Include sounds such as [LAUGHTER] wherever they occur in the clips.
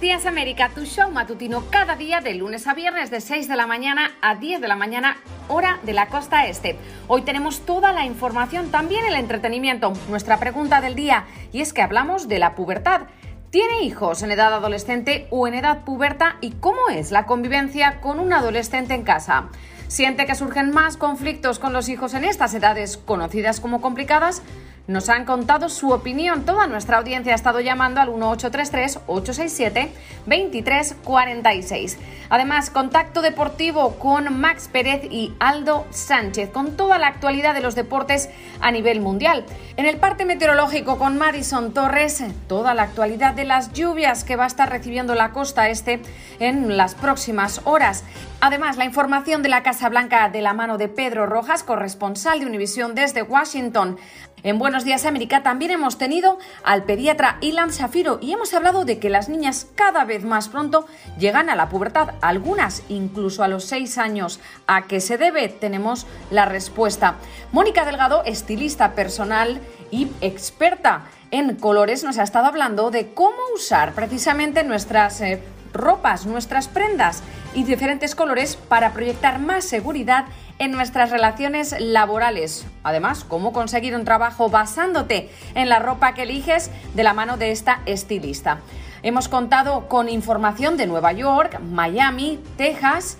Buenos días América, tu show matutino cada día de lunes a viernes de 6 de la mañana a 10 de la mañana, hora de la costa este. Hoy tenemos toda la información, también el entretenimiento, nuestra pregunta del día, y es que hablamos de la pubertad. ¿Tiene hijos en edad adolescente o en edad puberta y cómo es la convivencia con un adolescente en casa? ¿Siente que surgen más conflictos con los hijos en estas edades conocidas como complicadas? Nos han contado su opinión. Toda nuestra audiencia ha estado llamando al 1833-867-2346. Además, contacto deportivo con Max Pérez y Aldo Sánchez, con toda la actualidad de los deportes a nivel mundial. En el parte meteorológico con Madison Torres, toda la actualidad de las lluvias que va a estar recibiendo la costa este en las próximas horas. Además, la información de la Casa Blanca de la mano de Pedro Rojas, corresponsal de Univisión desde Washington. En Buenos Días América también hemos tenido al pediatra Ilan Safiro y hemos hablado de que las niñas cada vez más pronto llegan a la pubertad, algunas incluso a los seis años. ¿A qué se debe? Tenemos la respuesta. Mónica Delgado, estilista personal y experta en colores, nos ha estado hablando de cómo usar precisamente nuestras eh, ropas, nuestras prendas y diferentes colores para proyectar más seguridad en nuestras relaciones laborales. Además, cómo conseguir un trabajo basándote en la ropa que eliges de la mano de esta estilista. Hemos contado con información de Nueva York, Miami, Texas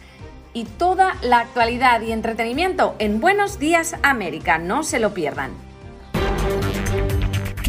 y toda la actualidad y entretenimiento en Buenos Días América. No se lo pierdan.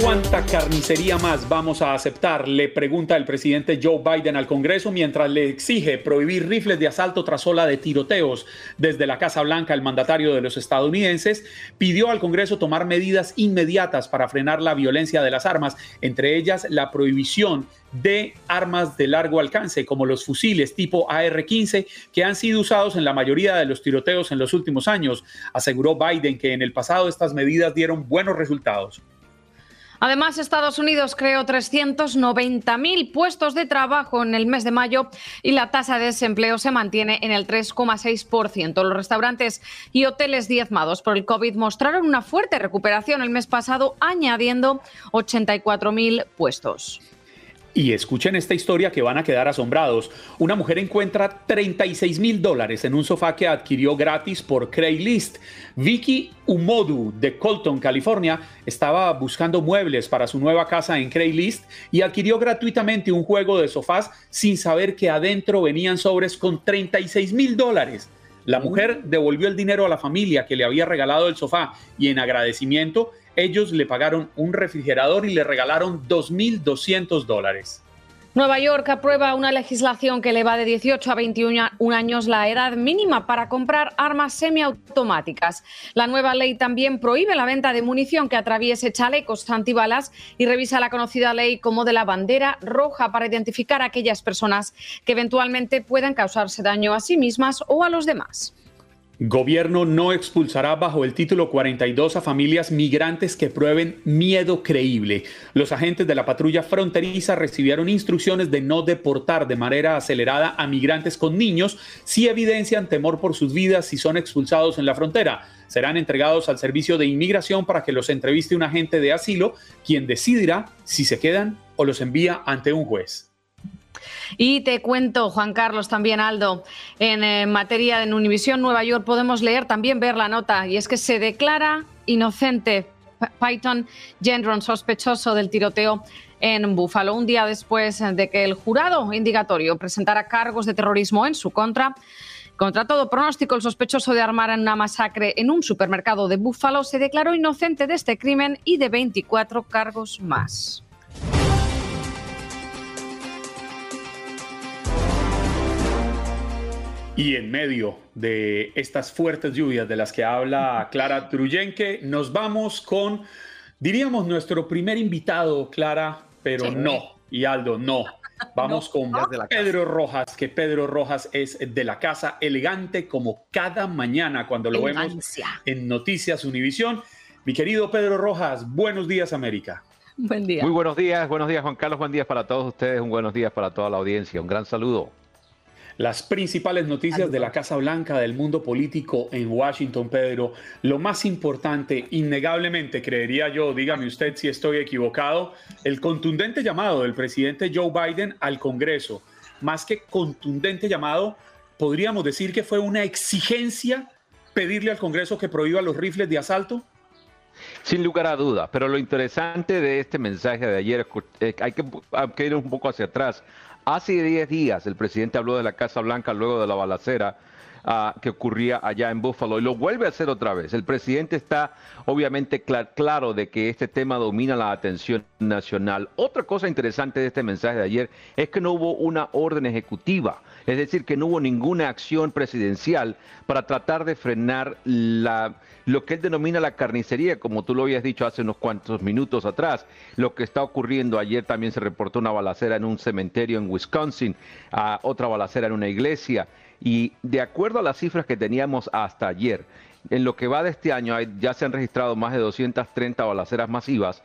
¿Cuánta carnicería más vamos a aceptar? Le pregunta el presidente Joe Biden al Congreso mientras le exige prohibir rifles de asalto tras ola de tiroteos. Desde la Casa Blanca, el mandatario de los estadounidenses pidió al Congreso tomar medidas inmediatas para frenar la violencia de las armas, entre ellas la prohibición de armas de largo alcance, como los fusiles tipo AR-15, que han sido usados en la mayoría de los tiroteos en los últimos años. Aseguró Biden que en el pasado estas medidas dieron buenos resultados. Además, Estados Unidos creó 390.000 puestos de trabajo en el mes de mayo y la tasa de desempleo se mantiene en el 3,6%. Los restaurantes y hoteles diezmados por el COVID mostraron una fuerte recuperación el mes pasado, añadiendo 84.000 puestos. Y escuchen esta historia que van a quedar asombrados. Una mujer encuentra 36 mil dólares en un sofá que adquirió gratis por Craigslist. Vicky Umodu de Colton, California, estaba buscando muebles para su nueva casa en Craigslist y adquirió gratuitamente un juego de sofás sin saber que adentro venían sobres con 36 mil dólares. La mujer devolvió el dinero a la familia que le había regalado el sofá y en agradecimiento ellos le pagaron un refrigerador y le regalaron 2.200 dólares. Nueva York aprueba una legislación que eleva de 18 a 21 años la edad mínima para comprar armas semiautomáticas. La nueva ley también prohíbe la venta de munición que atraviese chalecos antibalas y revisa la conocida ley como de la bandera roja para identificar a aquellas personas que eventualmente puedan causarse daño a sí mismas o a los demás. Gobierno no expulsará bajo el título 42 a familias migrantes que prueben miedo creíble. Los agentes de la patrulla fronteriza recibieron instrucciones de no deportar de manera acelerada a migrantes con niños si evidencian temor por sus vidas si son expulsados en la frontera. Serán entregados al servicio de inmigración para que los entreviste un agente de asilo, quien decidirá si se quedan o los envía ante un juez. Y te cuento, Juan Carlos, también Aldo, en eh, materia de Univisión Nueva York podemos leer, también ver la nota, y es que se declara inocente Python Gendron, sospechoso del tiroteo en Búfalo, un día después de que el jurado indicatorio presentara cargos de terrorismo en su contra. Contra todo pronóstico, el sospechoso de armar una masacre en un supermercado de Búfalo se declaró inocente de este crimen y de 24 cargos más. Y en medio de estas fuertes lluvias de las que habla Clara Truyenque, nos vamos con, diríamos, nuestro primer invitado, Clara, pero no. Y Aldo, no. Vamos con Pedro Rojas, que Pedro Rojas es de la casa, elegante como cada mañana cuando lo vemos en Noticias Univisión. Mi querido Pedro Rojas, buenos días América. Buen día. Muy buenos días, buenos días Juan Carlos, buen día para todos ustedes, un buenos días para toda la audiencia, un gran saludo. Las principales noticias de la Casa Blanca del mundo político en Washington, Pedro. Lo más importante, innegablemente, creería yo, dígame usted si estoy equivocado, el contundente llamado del presidente Joe Biden al Congreso. Más que contundente llamado, podríamos decir que fue una exigencia pedirle al Congreso que prohíba los rifles de asalto. Sin lugar a dudas, pero lo interesante de este mensaje de ayer que hay que ir un poco hacia atrás Hace 10 días el presidente habló de la Casa Blanca luego de la balacera ah, que ocurría allá en Buffalo y lo vuelve a hacer otra vez. El presidente está obviamente claro de que este tema domina la atención nacional. Otra cosa interesante de este mensaje de ayer es que no hubo una orden ejecutiva, es decir, que no hubo ninguna acción presidencial para tratar de frenar la lo que él denomina la carnicería, como tú lo habías dicho hace unos cuantos minutos atrás, lo que está ocurriendo. Ayer también se reportó una balacera en un cementerio en Wisconsin, otra balacera en una iglesia. Y de acuerdo a las cifras que teníamos hasta ayer, en lo que va de este año ya se han registrado más de 230 balaceras masivas.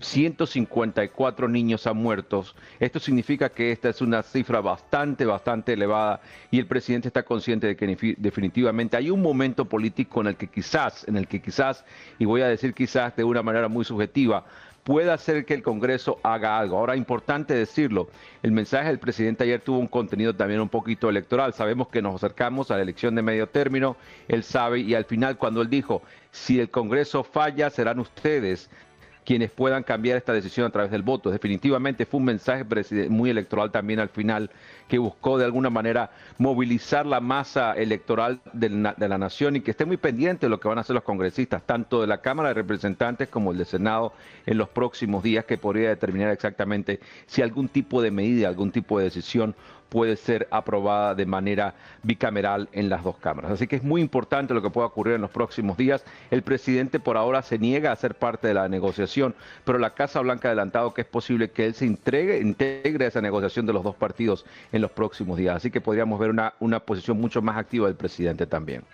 154 niños han muerto. Esto significa que esta es una cifra bastante, bastante elevada y el presidente está consciente de que definitivamente hay un momento político en el que quizás, en el que quizás, y voy a decir quizás de una manera muy subjetiva, pueda hacer que el Congreso haga algo. Ahora, importante decirlo, el mensaje del presidente ayer tuvo un contenido también un poquito electoral. Sabemos que nos acercamos a la elección de medio término, él sabe, y al final cuando él dijo, si el Congreso falla, serán ustedes quienes puedan cambiar esta decisión a través del voto. Definitivamente fue un mensaje muy electoral también al final que buscó de alguna manera movilizar la masa electoral de la, nación y que esté muy pendiente de lo que van a hacer los congresistas, tanto de la Cámara de Representantes como el de Senado en los próximos días, que podría determinar exactamente si algún tipo de medida, algún tipo de decisión puede ser aprobada de manera bicameral en las dos cámaras. Así que es muy importante lo que pueda ocurrir en los próximos días. El presidente por ahora se niega a ser parte de la negociación, pero la Casa Blanca ha adelantado que es posible que él se integre, integre esa negociación de los dos partidos en los próximos días. Así que podríamos ver una, una posición mucho más activa del presidente también.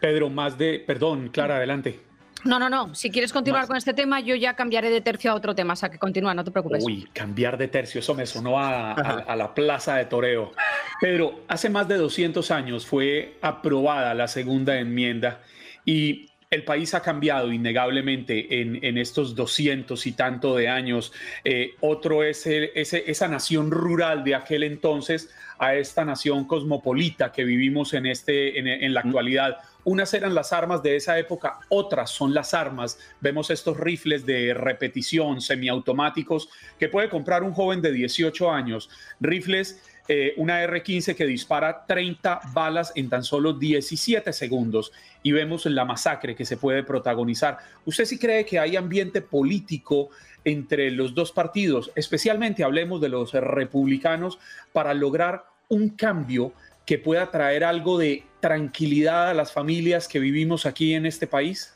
Pedro, más de, perdón, Clara, adelante. No, no, no. Si quieres continuar con este tema, yo ya cambiaré de tercio a otro tema. O sea, que continúa, no te preocupes. Uy, cambiar de tercio, eso me sonó a, a, la plaza de toreo. Pedro, hace más de 200 años fue aprobada la segunda enmienda y el país ha cambiado innegablemente en, estos 200 y tanto de años. Eh, otro es esa nación rural de aquel entonces a esta nación cosmopolita que vivimos en, este, en la actualidad unas eran las armas de esa época, otras son las armas. Vemos estos rifles de repetición semiautomáticos que puede comprar un joven de 18 años. Rifles, eh, una R15 que dispara 30 balas en tan solo 17 segundos. Y vemos la masacre que se puede protagonizar. ¿Usted sí cree que hay ambiente político entre los dos partidos? Especialmente hablemos de los republicanos para lograr un cambio que pueda traer algo de tranquilidad a las familias que vivimos aquí en este país?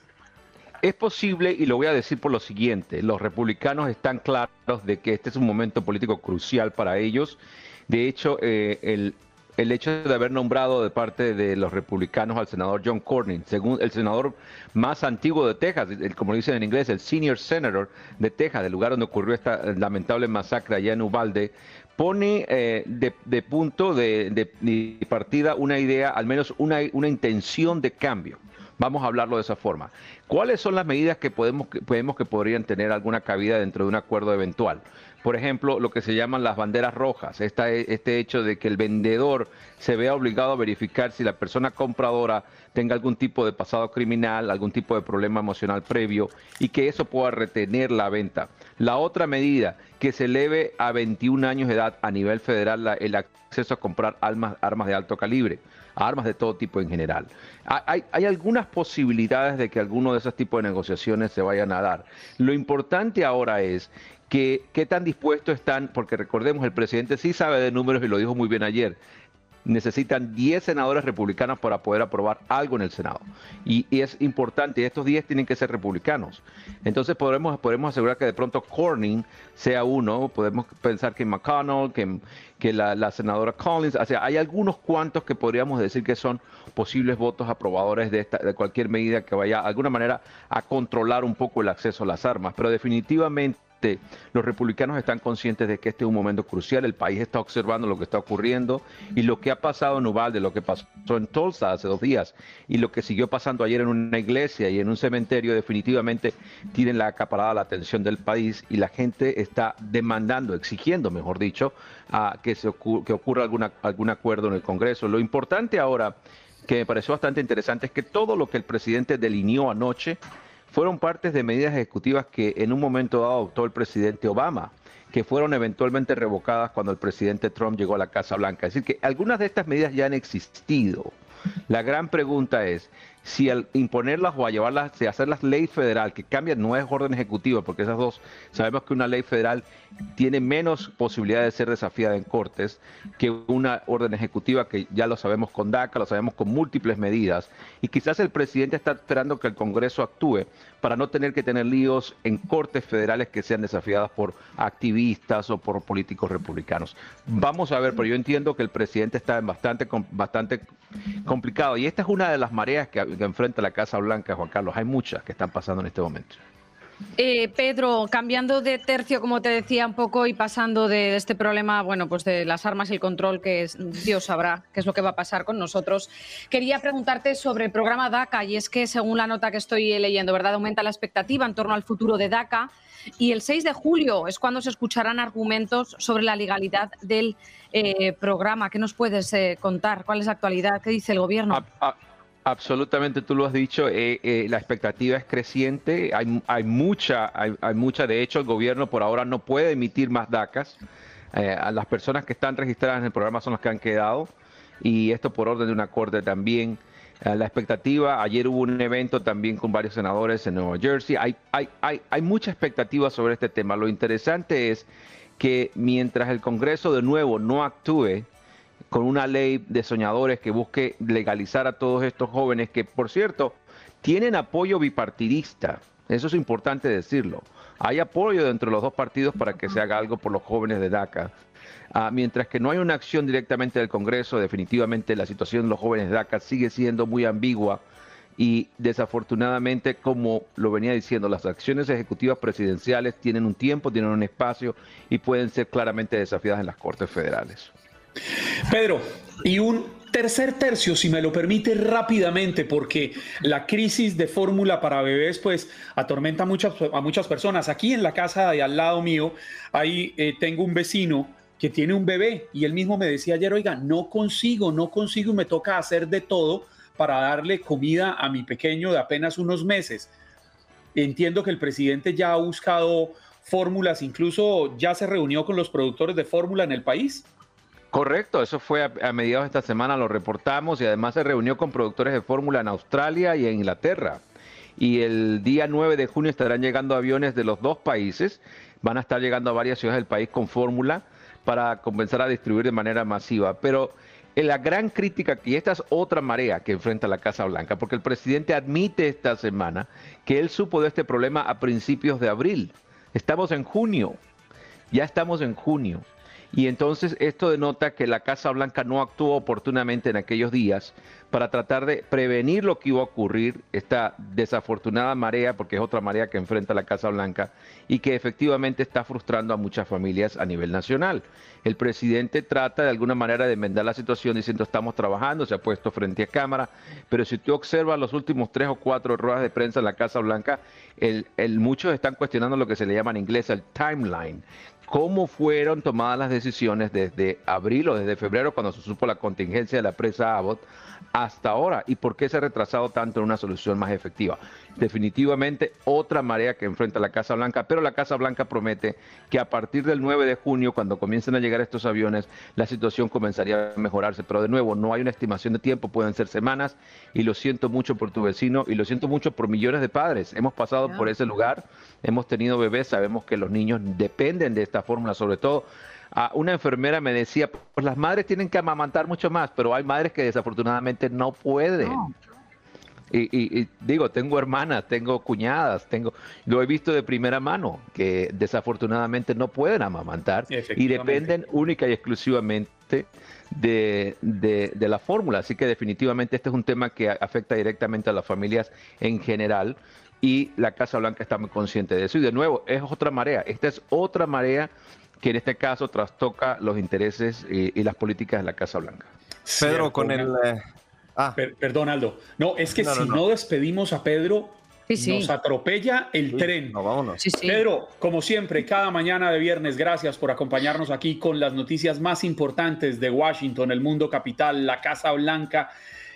Es posible y lo voy a decir por lo siguiente, los republicanos están claros de que este es un momento político crucial para ellos. De hecho, eh, el, hecho de haber nombrado de parte de los republicanos al senador John Cornyn, según el senador más antiguo de Texas, el, como dicen en inglés, el senior senator de Texas, del lugar donde ocurrió esta lamentable masacre allá en Uvalde, pone eh, de, punto de, partida una idea, al menos una, una intención de cambio. Vamos a hablarlo de esa forma. ¿Cuáles son las medidas que podemos, que podemos que podrían tener alguna cabida dentro de un acuerdo eventual? Por ejemplo, lo que se llaman las banderas rojas, este hecho de que el vendedor se vea obligado a verificar si la persona compradora tenga algún tipo de pasado criminal, algún tipo de problema emocional previo y que eso pueda retener la venta. La otra medida, que se eleve a 21 años de edad a nivel federal el acceso a comprar armas, armas de alto calibre armas de todo tipo en general. Hay, hay, algunas posibilidades de que alguno de esos tipos de negociaciones se vayan a dar. Lo importante ahora es que qué tan dispuestos están, porque recordemos, el presidente sí sabe de números y lo dijo muy bien ayer, necesitan 10 senadores republicanos para poder aprobar algo en el Senado. Y, es importante, estos 10 tienen que ser republicanos. Entonces podremos, podemos asegurar que de pronto Corning sea uno, podemos pensar que McConnell, que, que la, senadora Collins, o sea, hay algunos cuantos que podríamos decir que son posibles votos aprobadores de, esta, de cualquier medida que vaya de alguna manera a controlar un poco el acceso a las armas. Pero definitivamente los republicanos están conscientes de que este es un momento crucial, el país está observando lo que está ocurriendo y lo que ha pasado en Uvalde, lo que pasó en Tulsa hace dos días y lo que siguió pasando ayer en una iglesia y en un cementerio definitivamente tienen la acaparada la atención del país y la gente está demandando, exigiendo, mejor dicho, a que, se que ocurra algún acuerdo en el Congreso. Lo importante ahora, que me pareció bastante interesante, es que todo lo que el presidente delineó anoche, fueron partes de medidas ejecutivas que en un momento dado adoptó el presidente Obama, que fueron eventualmente revocadas cuando el presidente Trump llegó a la Casa Blanca. Es decir, que algunas de estas medidas ya han existido. La gran pregunta es, si al imponerlas o a llevarlas, si hacerlas ley federal, que cambian, no es orden ejecutivo, porque esas dos, sabemos que una ley federal tiene menos posibilidad de ser desafiada en cortes que una orden ejecutiva que ya lo sabemos con DACA, lo sabemos con múltiples medidas, y quizás el presidente está esperando que el Congreso actúe para no tener que tener líos en cortes federales que sean desafiadas por activistas o por políticos republicanos. Vamos a ver, pero yo entiendo que el presidente está en bastante, bastante complicado, y esta es una de las mareas que que enfrenta la Casa Blanca, Juan Carlos. Hay muchas que están pasando en este momento. Eh, Pedro, cambiando de tercio, como te decía un poco, y pasando de este problema, bueno, pues de las armas y el control, que Dios sabrá qué es lo que va a pasar con nosotros, quería preguntarte sobre el programa DACA, y es que según la nota que estoy leyendo, ¿verdad? Aumenta la expectativa en torno al futuro de DACA, y el 6 de julio es cuando se escucharán argumentos sobre la legalidad del eh, programa. ¿Qué nos puedes eh, contar? ¿Cuál es la actualidad? ¿Qué dice el gobierno? Absolutamente, tú lo has dicho, eh, eh, la expectativa es creciente, hay, hay mucha, hay, mucha, de hecho el gobierno por ahora no puede emitir más DACAS, eh, las personas que están registradas en el programa son las que han quedado y esto por orden de una corte también. la expectativa, ayer hubo un evento también con varios senadores en Nueva Jersey, hay, hay, hay, hay mucha expectativa sobre este tema. Lo interesante es que mientras el Congreso de nuevo no actúe, con una ley de soñadores que busque legalizar a todos estos jóvenes que, por cierto, tienen apoyo bipartidista. Eso es importante decirlo. Hay apoyo dentro de los dos partidos para que se haga algo por los jóvenes de DACA. Ah, mientras que no hay una acción directamente del Congreso, definitivamente la situación de los jóvenes de DACA sigue siendo muy ambigua y desafortunadamente, como lo venía diciendo, las acciones ejecutivas presidenciales tienen un tiempo, tienen un espacio y pueden ser claramente desafiadas en las Cortes Federales. Pedro, y un tercer tercio, si me lo permite rápidamente, porque la crisis de fórmula para bebés pues atormenta a muchas, a muchas personas. Aquí en la casa de al lado mío, ahí eh, tengo un vecino que tiene un bebé y él mismo me decía ayer, oiga, no consigo, no consigo me toca hacer de todo para darle comida a mi pequeño de apenas unos meses. Entiendo que el presidente ya ha buscado fórmulas, incluso ya se reunió con los productores de fórmula en el país. Correcto, eso fue a, mediados de esta semana, lo reportamos y además se reunió con productores de fórmula en Australia y en Inglaterra. Y el día 9 de junio estarán llegando aviones de los dos países, van a estar llegando a varias ciudades del país con fórmula para comenzar a distribuir de manera masiva. Pero la gran crítica, y esta es otra marea que enfrenta la Casa Blanca, porque el presidente admite esta semana que él supo de este problema a principios de abril. Estamos en junio, ya estamos en junio. Y entonces esto denota que la Casa Blanca no actuó oportunamente en aquellos días para tratar de prevenir lo que iba a ocurrir, esta desafortunada marea, porque es otra marea que enfrenta la Casa Blanca y que efectivamente está frustrando a muchas familias a nivel nacional. El presidente trata de alguna manera de enmendar la situación diciendo estamos trabajando, se ha puesto frente a cámara, pero si tú observas los últimos tres o cuatro ruedas de prensa en la Casa Blanca, el, el, muchos están cuestionando lo que se le llama en inglés el timeline, cómo fueron tomadas las decisiones desde abril o desde febrero cuando se supo la contingencia de la presa Abbott hasta ahora y por qué se ha retrasado tanto en una solución más efectiva. Definitivamente otra marea que enfrenta la Casa Blanca, pero la Casa Blanca promete que a partir del 9 de junio, cuando comiencen a llegar estos aviones, la situación comenzaría a mejorarse. Pero de nuevo, no hay una estimación de tiempo, pueden ser semanas y lo siento mucho por tu vecino y lo siento mucho por millones de padres. Hemos pasado por ese lugar, hemos tenido bebés, sabemos que los niños dependen de esta fórmula, sobre todo una enfermera me decía, pues las madres tienen que amamantar mucho más, pero hay madres que desafortunadamente no pueden. Y, digo, tengo hermanas, tengo cuñadas, tengo, lo he visto de primera mano, que desafortunadamente no pueden amamantar y dependen única y exclusivamente de, de, la fórmula. Así que definitivamente este es un tema que afecta directamente a las familias en general y la Casa Blanca está muy consciente de eso. Y de nuevo, es otra marea, esta es otra marea que en este caso trastoca los intereses y, las políticas de la Casa Blanca. Pedro, con el... Eh, ah. perdón, Aldo. No, es que si no, despedimos a Pedro, nos atropella el tren. No, vámonos. Pedro, como siempre, cada mañana de viernes, gracias por acompañarnos aquí con las noticias más importantes de Washington, el mundo capital, la Casa Blanca.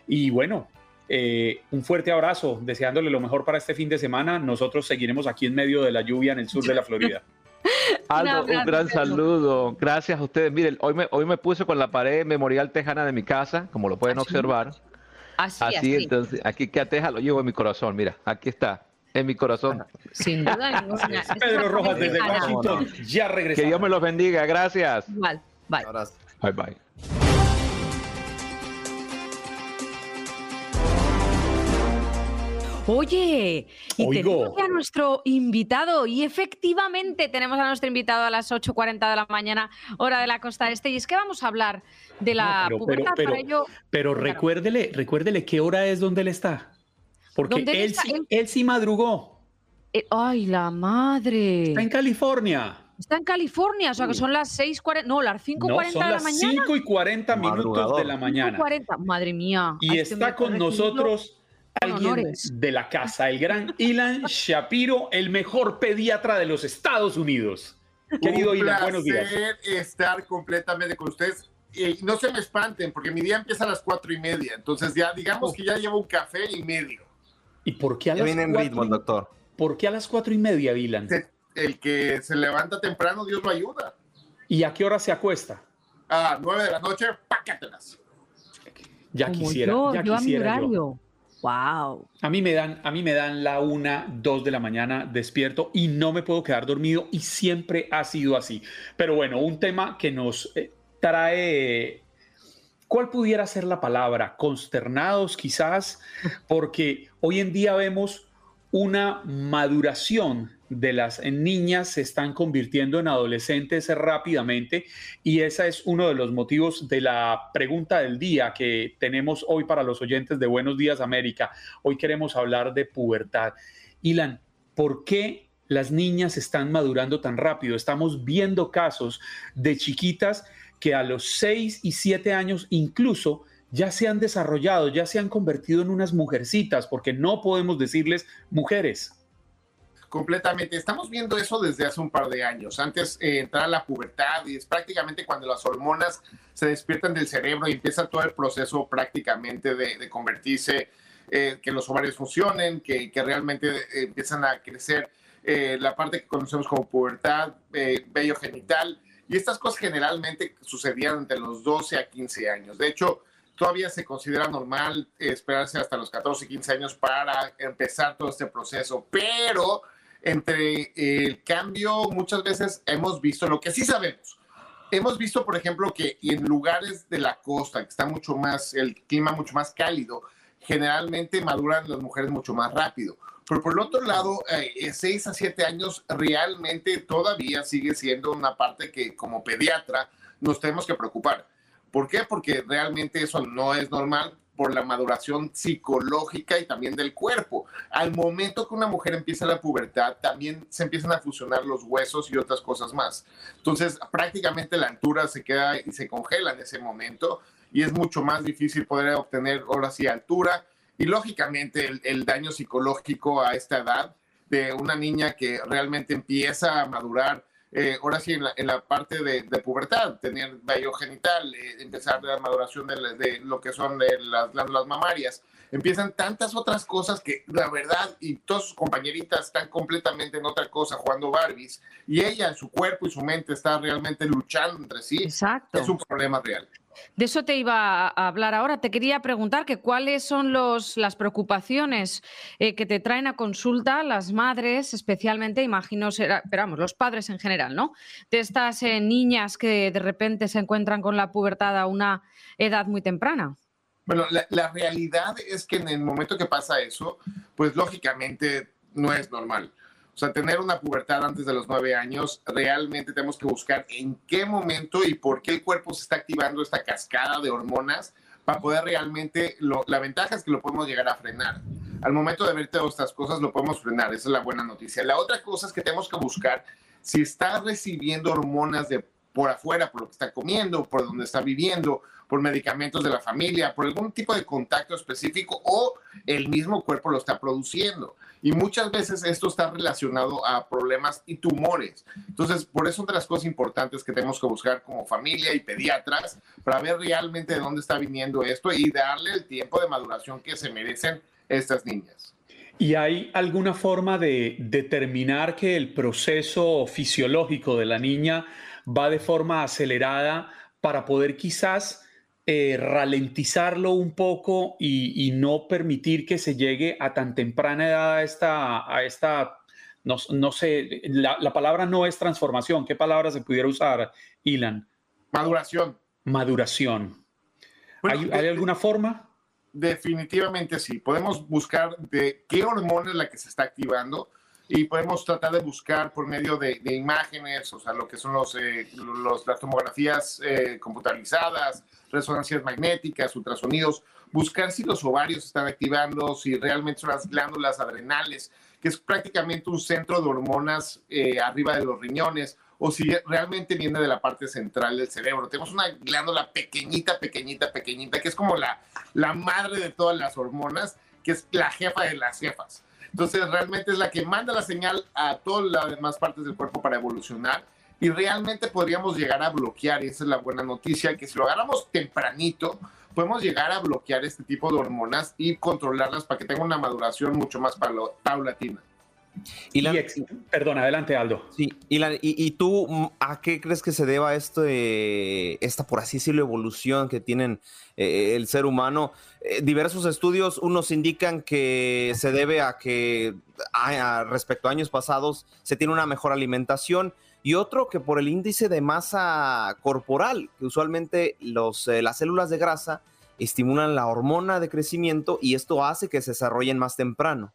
Y bueno, eh, un fuerte abrazo, deseándole lo mejor para este fin de semana. Nosotros seguiremos aquí en medio de la lluvia en el sur de la Florida. [LAUGHS] Aldo, un, gran saludo. Gracias a ustedes. Miren, hoy me, hoy me puse con la pared memorial tejana de mi casa, como lo pueden observar. Así, así, entonces, aquí que a Teja lo llevo en mi corazón. Mira, aquí está, en mi corazón. Sin duda [LAUGHS] Pedro Rojas desde Washington, ya regresamos. Que Dios me los bendiga. Gracias. Igual. Bye. Bye, bye. Oye, y tenemos a nuestro invitado, y efectivamente tenemos a nuestro invitado a las 8.40 de la mañana, hora de la costa este, y es que vamos a hablar de la pero, pubertad pero, para ello. Pero recuérdele, recuérdele qué hora es donde él está. Porque él, sí, él? sí madrugó. Eh, ay, la madre. Está en California. Está en California, o sea que son las 6.40, no, las 5.40 de la mañana. 5 y 40 minutos de la mañana. 40, madre mía. Y está con nosotros alguien de la casa, el gran [LAUGHS] Ilan Shapiro, el mejor pediatra de los Estados Unidos. Querido Ilan, buenos días. estar completamente con ustedes. Y no se me espanten, porque mi día empieza a las cuatro y media. Entonces, ya digamos que ya llevo un café y medio. ¿Y por qué a las viene en ritmo, doctor. ¿Por qué a las cuatro y media, Ilan? El que se levanta temprano, Dios lo ayuda. ¿Y a qué hora se acuesta? A nueve de la noche, pácatelas. Ya quisiera, ya quisiera yo. Wow. A mí me dan, a mí me dan la una, dos de la mañana despierto y no me puedo quedar dormido y siempre ha sido así. Pero bueno, un tema que nos eh, trae, ¿cuál pudiera ser la palabra? Consternados quizás, porque hoy en día vemos una maduración de las niñas se están convirtiendo en adolescentes rápidamente y ese es uno de los motivos de la pregunta del día que tenemos hoy para los oyentes de Buenos Días América. Hoy queremos hablar de pubertad. Ilan, ¿por qué las niñas están madurando tan rápido? Estamos viendo casos de chiquitas que a los 6 y 7 años incluso ya se han desarrollado, ya se han convertido en unas mujercitas, porque no podemos decirles mujeres. Completamente. Estamos viendo eso desde hace un par de años. Antes eh, entrar a la pubertad y es prácticamente cuando las hormonas se despiertan del cerebro y empieza todo el proceso prácticamente de, convertirse, eh, que los ovarios funcionen, que, realmente eh, empiezan a crecer la parte que conocemos como pubertad, vello genital. Y estas cosas generalmente sucedían entre los 12 a 15 años. De hecho, todavía se considera normal esperarse hasta los 14 y 15 años para empezar todo este proceso, pero entre el cambio, muchas veces hemos visto lo que sí sabemos. Hemos visto, por ejemplo, que en lugares de la costa, que está mucho más, el clima mucho más cálido, generalmente maduran las mujeres mucho más rápido. Pero por el otro lado, eh, 6 a 7 años realmente todavía sigue siendo una parte que como pediatra nos tenemos que preocupar. ¿Por qué? Porque realmente eso no es normal por la maduración psicológica y también del cuerpo. Al momento que una mujer empieza la pubertad, también se empiezan a fusionar los huesos y otras cosas más. Entonces, prácticamente la altura se queda y se congela en ese momento y es mucho más difícil poder obtener ahora sí altura y lógicamente el, daño psicológico a esta edad de una niña que realmente empieza a madurar eh, ahora sí, en la, parte de, pubertad, tener vello genital, eh, empezar la maduración de, lo que son las glándulas mamarias. Empiezan tantas otras cosas que la verdad, y todas sus compañeritas están completamente en otra cosa, jugando Barbies, y ella en su cuerpo y su mente está realmente luchando entre sí. Exacto. Es un problema real. De eso te iba a hablar ahora. Te quería preguntar que cuáles son los, las preocupaciones eh, que te traen a consulta las madres, especialmente, imagino, será, los padres en general, ¿no? De estas eh, niñas que de repente se encuentran con la pubertad a una edad muy temprana. Bueno, la, la realidad es que en el momento que pasa eso, pues lógicamente no es normal. O sea, tener una pubertad antes de los nueve años, realmente tenemos que buscar en qué momento y por qué el cuerpo se está activando esta cascada de hormonas para poder realmente, la ventaja es que lo podemos llegar a frenar. Al momento de ver todas estas cosas, lo podemos frenar, esa es la buena noticia. La otra cosa es que tenemos que buscar si está recibiendo hormonas de por afuera, por lo que está comiendo, por donde está viviendo, por medicamentos de la familia, por algún tipo de contacto específico o el mismo cuerpo lo está produciendo. Y muchas veces esto está relacionado a problemas y tumores. Entonces, por eso una de las cosas importantes que tenemos que buscar como familia y pediatras para ver realmente de dónde está viniendo esto y darle el tiempo de maduración que se merecen estas niñas. ¿Y hay alguna forma de determinar que el proceso fisiológico de la niña va de forma acelerada para poder quizás eh, ralentizarlo un poco y, no permitir que se llegue a tan temprana edad a esta, a esta no, no sé, la, palabra no es transformación. ¿Qué palabra se pudiera usar, Ilan? Maduración. Maduración. ¿Hay, ¿Hay, alguna forma? Definitivamente sí. Podemos buscar de qué hormona es la que se está activando y podemos tratar de buscar por medio de, imágenes, o sea, lo que son los, eh, los las tomografías eh, computarizadas, resonancias magnéticas, ultrasonidos, buscar si los ovarios están activando, si realmente son las glándulas adrenales, que es prácticamente un centro de hormonas eh, arriba de los riñones, o si realmente viene de la parte central del cerebro. Tenemos una glándula pequeñita, pequeñita, pequeñita, que es como la, la madre de todas las hormonas, que es la jefa de las jefas. Entonces, realmente es la que manda la señal a todas las demás partes del cuerpo para evolucionar y realmente podríamos llegar a bloquear, y esa es la buena noticia, que si lo agarramos tempranito, podemos llegar a bloquear este tipo de hormonas y controlarlas para que tenga una maduración mucho más paulatina. Y, perdón, adelante Aldo. Sí, y, y, tú mm, a qué crees que se deba esto, esta, por así decirlo, evolución que tienen eh, el ser humano? Eh, diversos estudios, unos indican que se debe a que respecto a años pasados se tiene una mejor alimentación y otro que por el índice de masa corporal, que usualmente los, eh, las células de grasa estimulan la hormona de crecimiento y esto hace que se desarrollen más temprano.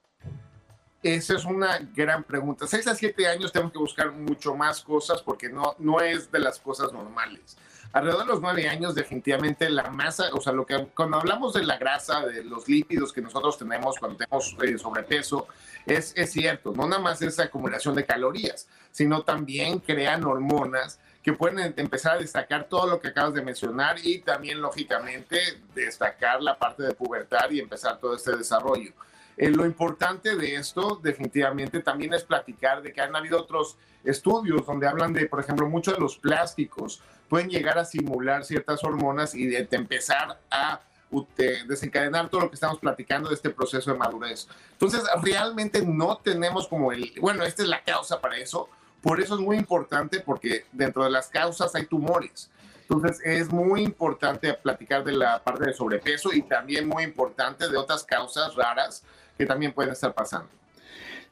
Esa es una gran pregunta. 6 a 7 años tenemos que buscar mucho más cosas porque no, no es de las cosas normales. Alrededor de los 9 años, definitivamente la masa, o sea, lo que cuando hablamos de la grasa, de los lípidos que nosotros tenemos cuando tenemos eh, sobrepeso, es, es cierto, no nada más es acumulación de calorías, sino también crean hormonas que pueden empezar a destacar todo lo que acabas de mencionar y también, lógicamente, destacar la parte de pubertad y empezar todo este desarrollo. Eh, lo importante de esto definitivamente también es platicar de que han habido otros estudios donde hablan de, por ejemplo, muchos de los plásticos pueden llegar a simular ciertas hormonas y de, empezar a desencadenar todo lo que estamos platicando de este proceso de madurez. Entonces, realmente no tenemos como el, bueno, esta es la causa para eso. Por eso es muy importante porque dentro de las causas hay tumores. Entonces es muy importante platicar de la parte de sobrepeso y también muy importante de otras causas raras que también pueden estar pasando.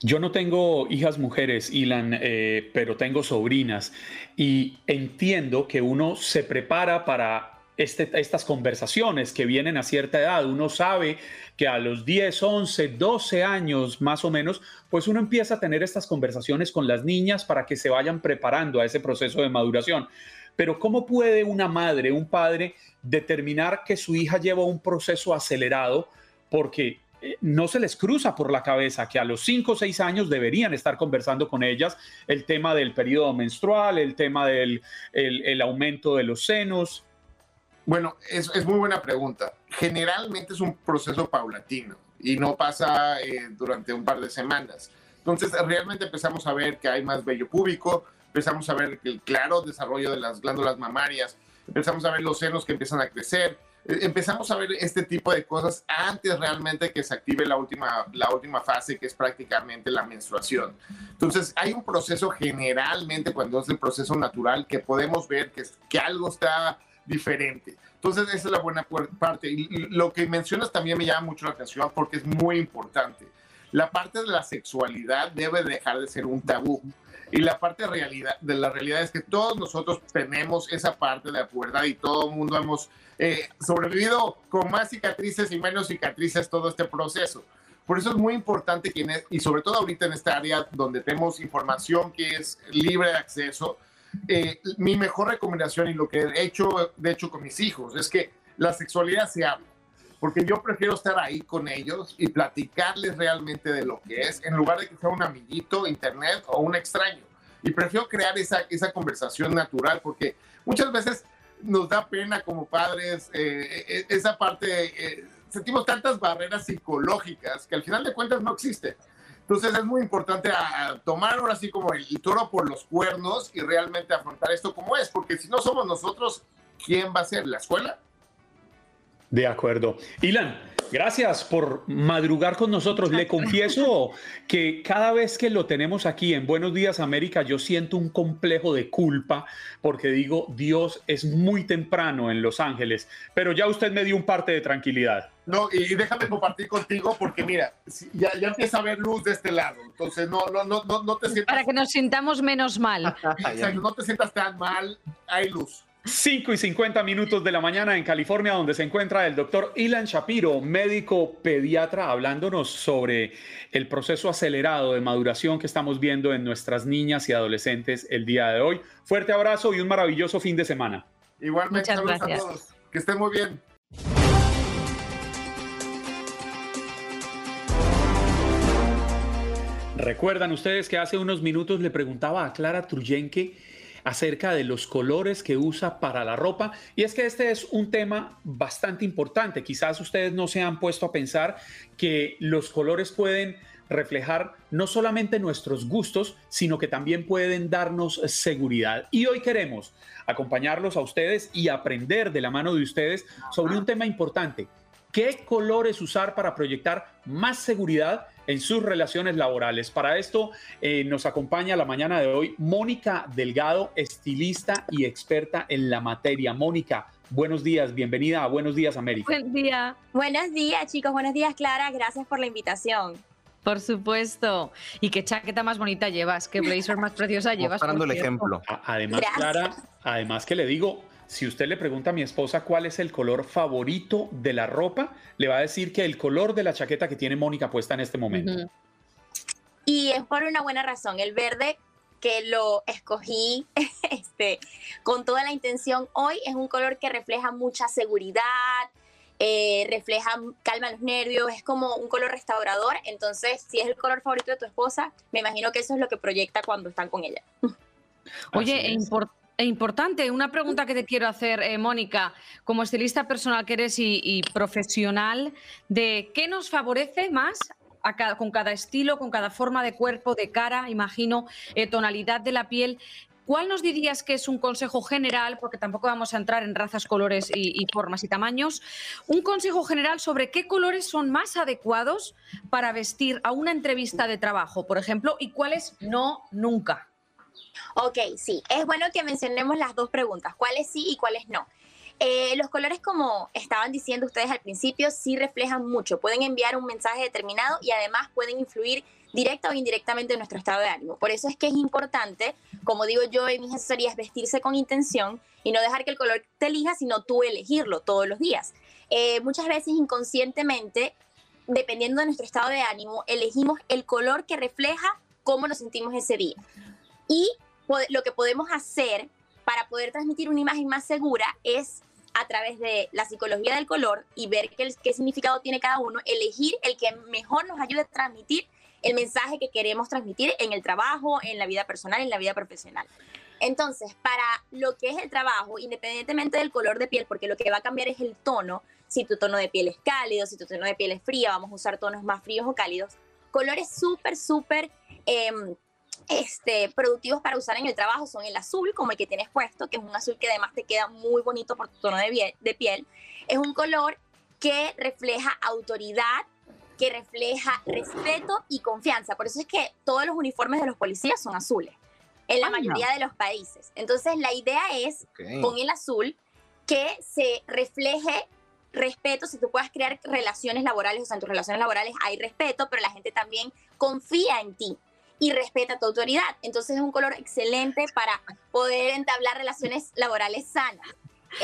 Yo no tengo hijas mujeres, Ilan, eh, pero tengo sobrinas y entiendo que uno se prepara para este, estas conversaciones que vienen a cierta edad. Uno sabe que a los 10, 11, 12 años más o menos, pues uno empieza a tener estas conversaciones con las niñas para que se vayan preparando a ese proceso de maduración. Pero ¿cómo puede una madre, un padre determinar que su hija lleva un proceso acelerado? Porque no se les cruza por la cabeza que a los 5 o 6 años deberían estar conversando con ellas el tema del periodo menstrual, el tema del el aumento de los senos, bueno, es, es, muy buena pregunta. Generalmente es un proceso paulatino y no pasa eh, durante un par de semanas. Entonces, realmente empezamos a ver que hay más vello púbico, empezamos a ver el claro desarrollo de las glándulas mamarias, empezamos a ver los senos que empiezan a crecer, eh, empezamos a ver este tipo de cosas antes realmente que se active la última, la última fase, que es prácticamente la menstruación. Entonces, hay un proceso generalmente cuando es el proceso natural que podemos ver que, que algo está diferente. Entonces, esa es la buena parte. Y lo que mencionas también me llama mucho la atención porque es muy importante. La parte de la sexualidad debe dejar de ser un tabú. Y la parte de, realidad, de la realidad es que todos nosotros tenemos esa parte de la y todo el mundo hemos eh, sobrevivido con más cicatrices y menos cicatrices todo este proceso. Por eso es muy importante que, y sobre todo ahorita en esta área donde tenemos información que es libre de acceso, eh, mi mejor recomendación y lo que he hecho, de hecho, con mis hijos es que la sexualidad se habla, porque yo prefiero estar ahí con ellos y platicarles realmente de lo que es, en lugar de que sea un amiguito, internet o un extraño. Y prefiero crear esa, esa conversación natural, porque muchas veces nos da pena como padres eh, eh, esa parte, sentimos tantas barreras psicológicas que al final de cuentas no existen. Entonces es muy importante a, tomar ahora sí como el, toro por los cuernos y realmente afrontar esto como es, porque si no somos nosotros, ¿quién va a ser? ¿La escuela? De acuerdo. Ilan, gracias por madrugar con nosotros. Le confieso que cada vez que lo tenemos aquí en Buenos Días América, yo siento un complejo de culpa porque digo, Dios es muy temprano en Los Ángeles, pero ya usted me dio un parte de tranquilidad. No, y déjame compartir contigo porque mira, ya, ya empieza a haber luz de este lado, entonces no, no, no, no, te sientas... Para que nos sintamos menos mal. [LAUGHS] no te sientas tan mal, hay luz. 5 y 50 minutos de la mañana en California, donde se encuentra el doctor Ilan Shapiro, médico pediatra, hablándonos sobre el proceso acelerado de maduración que estamos viendo en nuestras niñas y adolescentes el día de hoy. Fuerte abrazo y un maravilloso fin de semana. Igualmente, Muchas gracias. a todos. Que estén muy bien. Recuerdan ustedes que hace unos minutos le preguntaba a Clara Truyenque acerca de los colores que usa para la ropa. Y es que este es un tema bastante importante. Quizás ustedes no se han puesto a pensar que los colores pueden reflejar no solamente nuestros gustos, sino que también pueden darnos seguridad. Y hoy queremos acompañarlos a ustedes y aprender de la mano de ustedes sobre un tema importante. ¿Qué colores usar para proyectar más seguridad en sus relaciones laborales. Para esto eh, nos acompaña la mañana de hoy Mónica Delgado, estilista y experta en la materia. Mónica, buenos días, bienvenida a Buenos Días América. Buen día. Buenos días chicos, buenos días Clara, gracias por la invitación. Por supuesto. Y qué chaqueta más bonita llevas, qué blazer más preciosa llevas. Mostrando el ejemplo. Además, Clara, además que le digo, si usted le pregunta a mi esposa cuál es el color favorito de la ropa, le va a decir que el color de la chaqueta que tiene Mónica puesta en este momento. Y es por una buena razón. El verde que lo escogí [LAUGHS] este, con toda la intención hoy es un color que refleja mucha seguridad, eh, refleja, calma los nervios, es como un color restaurador. Entonces, si es el color favorito de tu esposa, me imagino que eso es lo que proyecta cuando están con ella. [LAUGHS] Oye, importante e importante, una pregunta que te quiero hacer, eh, Mónica, como estilista personal que eres y, profesional, de qué nos favorece más con cada estilo, con cada forma de cuerpo, de cara, imagino, eh, tonalidad de la piel. ¿Cuál nos dirías que es un consejo general, porque tampoco vamos a entrar en razas, colores y, formas y tamaños, un consejo general sobre qué colores son más adecuados para vestir a una entrevista de trabajo, por ejemplo, y cuáles no nunca? Ok, sí, es bueno que mencionemos las dos preguntas, cuáles sí y cuáles no. Eh, los colores, como estaban diciendo ustedes al principio, sí reflejan mucho, pueden enviar un mensaje determinado y además pueden influir directa o indirectamente nuestro estado de ánimo. Por eso es que es importante, como digo yo en mis asesorías, vestirse con intención y no dejar que el color te elija, sino tú elegirlo todos los días. Eh, muchas veces inconscientemente, dependiendo de nuestro estado de ánimo, elegimos el color que refleja cómo nos sentimos ese día. Y lo que podemos hacer para poder transmitir una imagen más segura es a través de la psicología del color y ver qué, significado tiene cada uno, elegir el que mejor nos ayude a transmitir el mensaje que queremos transmitir en el trabajo, en la vida personal, en la vida profesional. Entonces, para lo que es el trabajo, independientemente del color de piel, porque lo que va a cambiar es el tono, si tu tono de piel es cálido, si tu tono de piel es fría, vamos a usar tonos más fríos o cálidos, colores súper, súper em, este, productivos para usar en el trabajo son el azul, como el que tienes puesto, que es un azul que además te queda muy bonito por tu tono de, de piel. Es un color que refleja autoridad, que refleja respeto y confianza. Por eso es que todos los uniformes de los policías son azules, en la mayoría de los países. Entonces la idea es, con el azul, que se refleje respeto, si tú puedas crear relaciones laborales, o sea, en tus relaciones laborales hay respeto, pero la gente también confía en ti y respeta tu autoridad. Entonces es un color excelente para poder entablar relaciones laborales sanas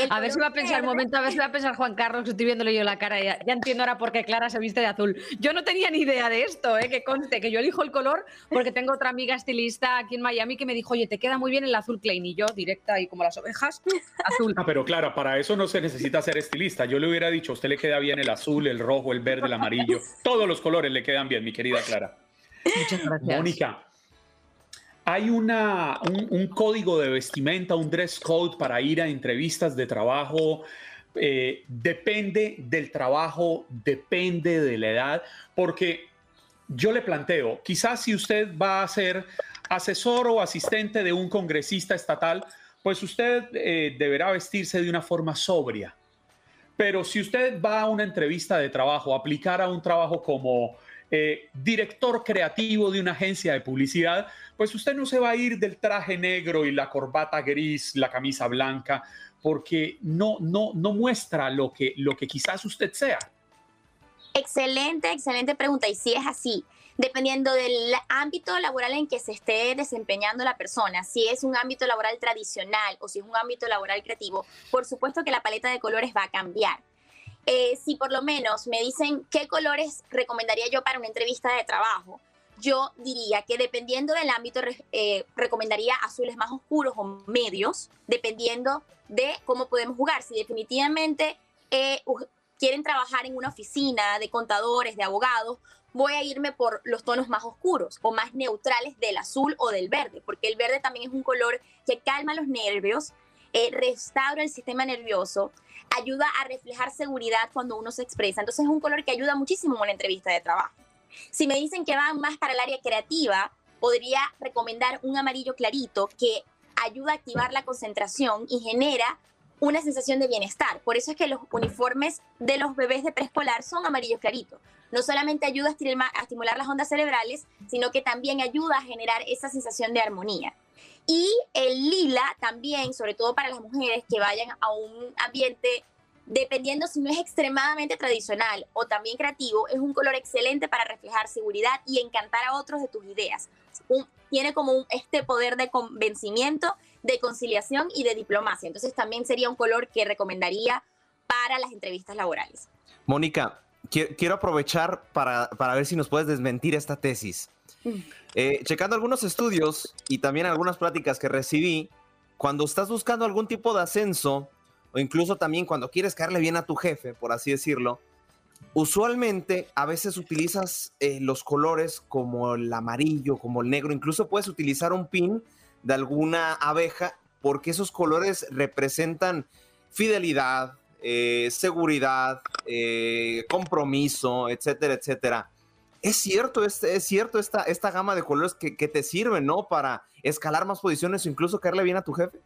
a ver si va a pensar un momento, a ver si va a pensar Juan Carlos, que estoy viéndole yo la cara, ya, ya, entiendo ahora por qué Clara se viste de azul. Yo no tenía ni idea de esto, ¿eh? que conste, que yo elijo el color porque tengo otra amiga estilista aquí en Miami que me dijo, oye, te queda muy bien el azul Klein, y yo directa y como las ovejas, azul. Ah, pero Clara, para eso no se necesita ser estilista. Yo le hubiera dicho, a usted le queda bien el azul, el rojo, el verde, el amarillo, todos los colores le quedan bien, mi querida Clara. Muchas gracias. Mónica, hay una, un, código de vestimenta, un dress code para ir a entrevistas de trabajo. Eh, depende del trabajo, depende de la edad, porque yo le planteo, quizás si usted va a ser asesor o asistente de un congresista estatal, pues usted eh, deberá vestirse de una forma sobria. Pero si usted va a una entrevista de trabajo, aplicar a un trabajo como eh, director creativo de una agencia de publicidad, pues usted no se va a ir del traje negro y la corbata gris, la camisa blanca, porque no, no, no muestra lo que, lo que quizás usted sea. Excelente, excelente pregunta. Y si es así, dependiendo del ámbito laboral en que se esté desempeñando la persona, si es un ámbito laboral tradicional o si es un ámbito laboral creativo, por supuesto que la paleta de colores va a cambiar. Eh, si por lo menos me dicen qué colores recomendaría yo para una entrevista de trabajo, yo diría que dependiendo del ámbito, eh, recomendaría azules más oscuros o medios, dependiendo de cómo podemos jugar. Si definitivamente eh, quieren trabajar en una oficina de contadores, de abogados, voy a irme por los tonos más oscuros o más neutrales del azul o del verde, porque el verde también es un color que calma los nervios, restaura el sistema nervioso, ayuda a reflejar seguridad cuando uno se expresa. Entonces es un color que ayuda muchísimo en una entrevista de trabajo. Si me dicen que van más para el área creativa, podría recomendar un amarillo clarito que ayuda a activar la concentración y genera una sensación de bienestar. Por eso es que los uniformes de los bebés de preescolar son amarillos claritos. No solamente ayuda a estimular las ondas cerebrales, sino que también ayuda a generar esa sensación de armonía. Y el lila también, sobre todo para las mujeres que vayan a un ambiente, dependiendo si no es extremadamente tradicional o también creativo, es un color excelente para reflejar seguridad y encantar a otros de tus ideas. tiene como este poder de convencimiento, de conciliación y de diplomacia. Entonces también sería un color que recomendaría para las entrevistas laborales. Mónica, quiero aprovechar para, para ver si nos puedes desmentir esta tesis. Eh, checando algunos estudios y también algunas pláticas que recibí, cuando estás buscando algún tipo de ascenso, o incluso también cuando quieres caerle bien a tu jefe, por así decirlo, usualmente a veces utilizas eh, los colores como el amarillo, como el negro, incluso puedes utilizar un pin de alguna abeja, porque esos colores representan fidelidad, eh, seguridad, compromiso, etcétera, etcétera es cierto, es, es cierto esta, esta gama de colores que, te sirven, ¿no? Para escalar más posiciones o incluso caerle bien a tu jefe.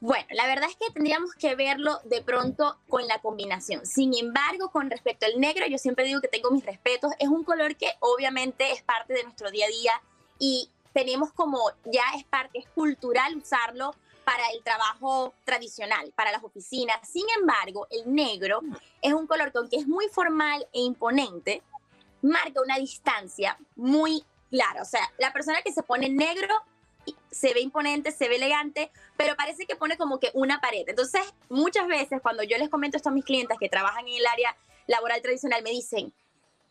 Bueno, la verdad es que tendríamos que verlo de pronto con la combinación. Sin embargo, con respecto al negro, yo siempre digo que tengo mis respetos. Es un color que obviamente es parte de nuestro día a día y tenemos como ya es parte, es cultural usarlo para el trabajo tradicional, para las oficinas. Sin embargo, el negro es un color que aunque es muy formal e imponente, marca una distancia muy clara. O sea, la persona que se pone negro se ve imponente, se ve elegante, pero parece que pone como que una pared. Entonces, muchas veces cuando yo les comento esto a mis clientes que trabajan en el área laboral tradicional, me dicen,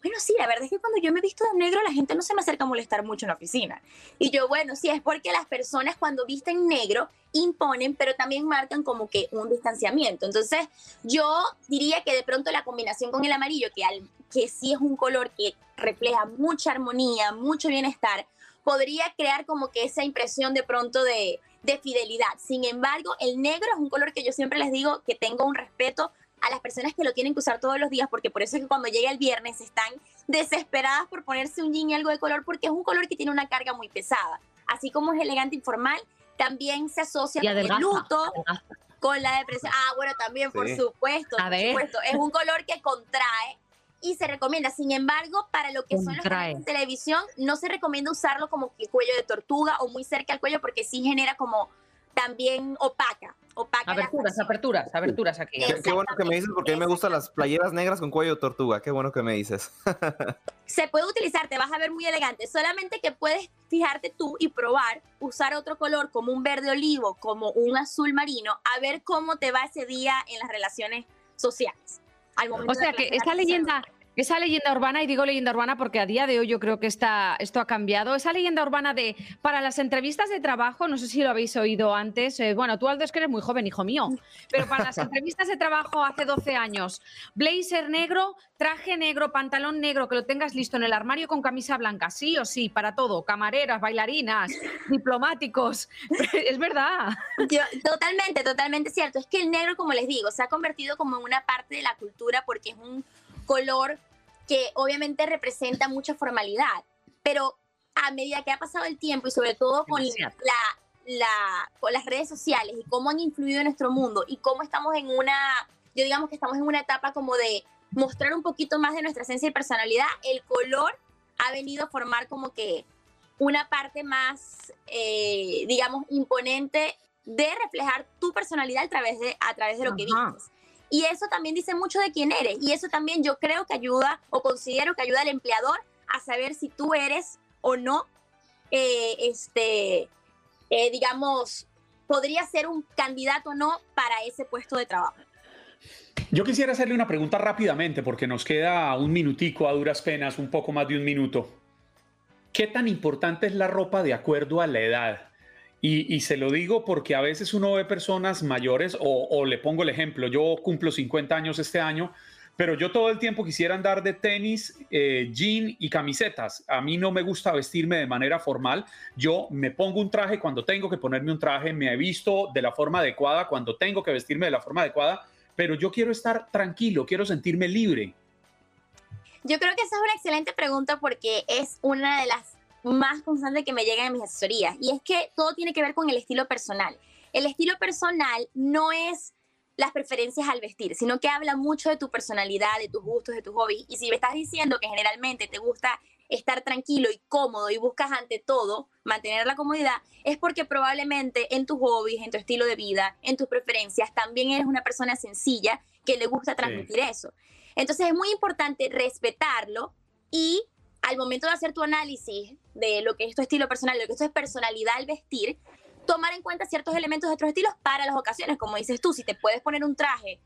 bueno, sí, la verdad es que cuando yo me he visto de negro, la gente no se me acerca a molestar mucho en la oficina. Y yo, bueno, sí, es porque las personas cuando visten negro imponen, pero también marcan como que un distanciamiento. Entonces, yo diría que de pronto la combinación con el amarillo, que, al, que sí es un color que refleja mucha armonía, mucho bienestar, podría crear como que esa impresión de pronto de, de fidelidad. Sin embargo, el negro es un color que yo siempre les digo que tengo un respeto a las personas que lo tienen que usar todos los días, porque por eso es que cuando llega el viernes están desesperadas por ponerse un jean y algo de color, porque es un color que tiene una carga muy pesada. Así como es elegante y formal, también se asocia con el luto, con la depresión. Ah, bueno, también, por supuesto, por supuesto. Es un color que contrae y se recomienda. Sin embargo, para lo que son los canales de televisión, no se recomienda usarlo como que cuello de tortuga o muy cerca al cuello porque sí genera como también opaca. opaca aperturas, aperturas, aperturas aquí. Qué, bueno que me dices porque a mí me gustan las playeras negras con cuello de tortuga. Qué bueno que me dices. [LAUGHS] Se puede utilizar, te vas a ver muy elegante. Solamente que puedes fijarte tú y probar usar otro color como un verde olivo, como un azul marino, a ver cómo te va ese día en las relaciones sociales. O sea que esa leyenda, esa leyenda urbana, y digo leyenda urbana porque a día de hoy yo creo que está, esto ha cambiado, esa leyenda urbana de para las entrevistas de trabajo, no sé si lo habéis oído antes, eh, bueno, tú Aldo es que eres muy joven, hijo mío, pero para las [LAUGHS] entrevistas de trabajo hace 12 años, blazer negro, traje negro, pantalón negro, que lo tengas listo en el armario con camisa blanca, sí o sí, para todo, camareras, bailarinas, diplomáticos, [LAUGHS] es verdad. totalmente, totalmente cierto, es que el negro, como les digo, se ha convertido como en una parte de la cultura porque es un color que obviamente representa mucha formalidad, pero a medida que ha pasado el tiempo y sobre todo con, la, con las redes sociales y cómo han influido en nuestro mundo y cómo estamos en una, yo digamos que estamos en una etapa como de mostrar un poquito más de nuestra esencia y personalidad, el color ha venido a formar como que una parte más, eh, digamos, imponente de reflejar tu personalidad a través de, a través de lo que dices. Y eso también dice mucho de quién eres. Y eso también yo creo que ayuda o considero que ayuda al empleador a saber si tú eres o no, eh, este, eh, digamos, podría ser un candidato o no para ese puesto de trabajo. Yo quisiera hacerle una pregunta rápidamente porque nos queda un minutico a duras penas, un poco más de un minuto. ¿Qué tan importante es la ropa de acuerdo a la edad? Y, se lo digo porque a veces uno ve personas mayores, o, le pongo el ejemplo, yo cumplo 50 años este año, pero yo todo el tiempo quisiera andar de tenis, eh, jean y camisetas. A mí no me gusta vestirme de manera formal. Yo me pongo un traje cuando tengo que ponerme un traje, me he visto de la forma adecuada cuando tengo que vestirme de la forma adecuada, pero yo quiero estar tranquilo, quiero sentirme libre. Yo creo que esa es una excelente pregunta porque es una de las más constante que me llegan en mis asesorías. Y es que todo tiene que ver con el estilo personal. El estilo personal no es las preferencias al vestir, sino que habla mucho de tu personalidad, de tus gustos, de tus hobbies. Y si me estás diciendo que generalmente te gusta estar tranquilo y cómodo y buscas ante todo mantener la comodidad, es porque probablemente en tus hobbies, en tu estilo de vida, en tus preferencias, también eres una persona sencilla que le gusta transmitir eso. Entonces es muy importante respetarlo y al momento de hacer tu análisis de lo que es tu estilo personal, lo que es personalidad al vestir, tomar en cuenta ciertos elementos de otros estilos para las ocasiones. Como dices tú, si te puedes poner un traje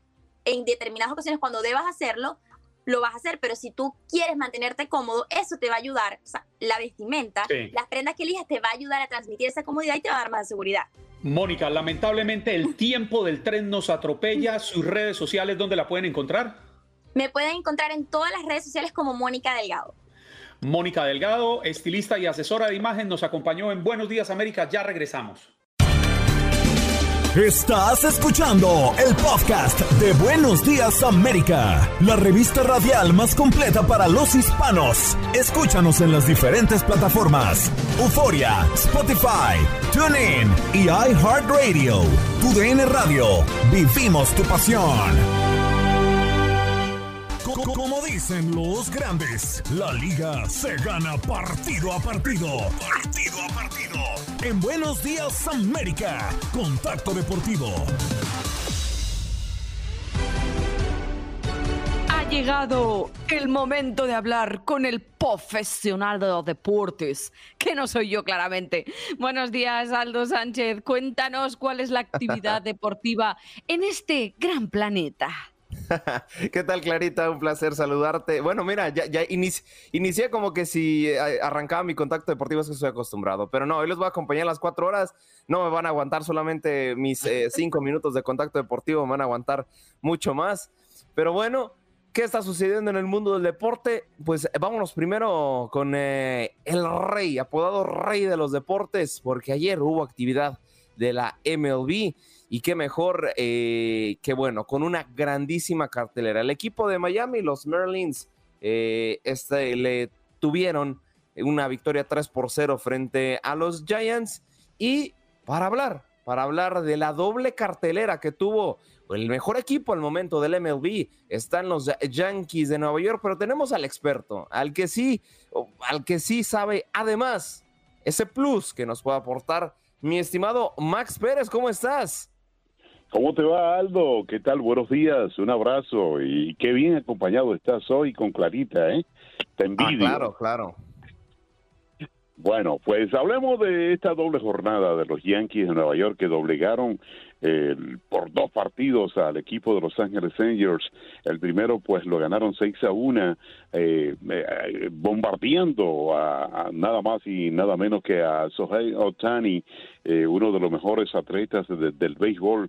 en determinadas ocasiones cuando debas hacerlo, lo vas a hacer, pero si tú quieres mantenerte cómodo, eso te va a ayudar, o sea, la vestimenta, las prendas que elijas te va a ayudar a transmitir esa comodidad y te va a dar más seguridad. Mónica, lamentablemente el [LAUGHS] tiempo del tren nos atropella, sus redes sociales, ¿dónde la pueden encontrar? Me pueden encontrar en todas las redes sociales como Mónica Delgado. Mónica Delgado, estilista y asesora de imagen, nos acompañó en Buenos Días América. Ya regresamos. Estás escuchando el podcast de Buenos Días América, la revista radial más completa para los hispanos. Escúchanos en las diferentes plataformas: Euforia, Spotify, TuneIn y iHeartRadio. Tu DN Radio. Vivimos tu pasión. Dicen los grandes, la liga se gana partido a partido. Partido a partido. En Buenos Días América, Contacto Deportivo. llegado el momento de hablar con el profesional de los deportes, que no soy yo claramente. Buenos días, Aldo Sánchez. Cuéntanos cuál es la actividad [LAUGHS] deportiva en este gran planeta. [LAUGHS] ¿Qué tal, Clarita? Un placer saludarte. Bueno, mira, ya, ya inicié como que si eh, arrancaba mi contacto deportivo, es que estoy acostumbrado. Pero no, hoy les voy a acompañar las cuatro horas. No me van a aguantar solamente mis eh, [LAUGHS] cinco minutos de contacto deportivo, me van a aguantar mucho más. Pero bueno, ¿qué está sucediendo en el mundo del deporte? Pues vámonos primero con eh, el rey, apodado rey de los deportes, porque ayer hubo actividad de la MLB y qué mejor eh, que bueno, con una grandísima cartelera. El equipo de Miami, los Merlins, eh, este, le tuvieron una victoria 3 por 0 frente a los Giants y para hablar, para hablar de la doble cartelera que tuvo el mejor equipo al momento del MLB están los Yankees de Nueva York, pero tenemos al experto, al que sí, al que sí sabe además ese plus que nos puede aportar mi estimado Max Pérez, ¿cómo estás? ¿Cómo te va, Aldo? ¿Qué tal? Buenos días, un abrazo y qué bien acompañado estás hoy con Clarita, ¿eh? Te ah, envidio. claro, claro. Bueno, pues hablemos de esta doble jornada de los Yankees de Nueva York que doblegaron eh, por dos partidos al equipo de Los Ángeles Angels. El primero, pues lo ganaron 6 a 1, eh, eh, bombardeando a, nada más y nada menos que a Sohei Otani, uno de los mejores atletas del béisbol.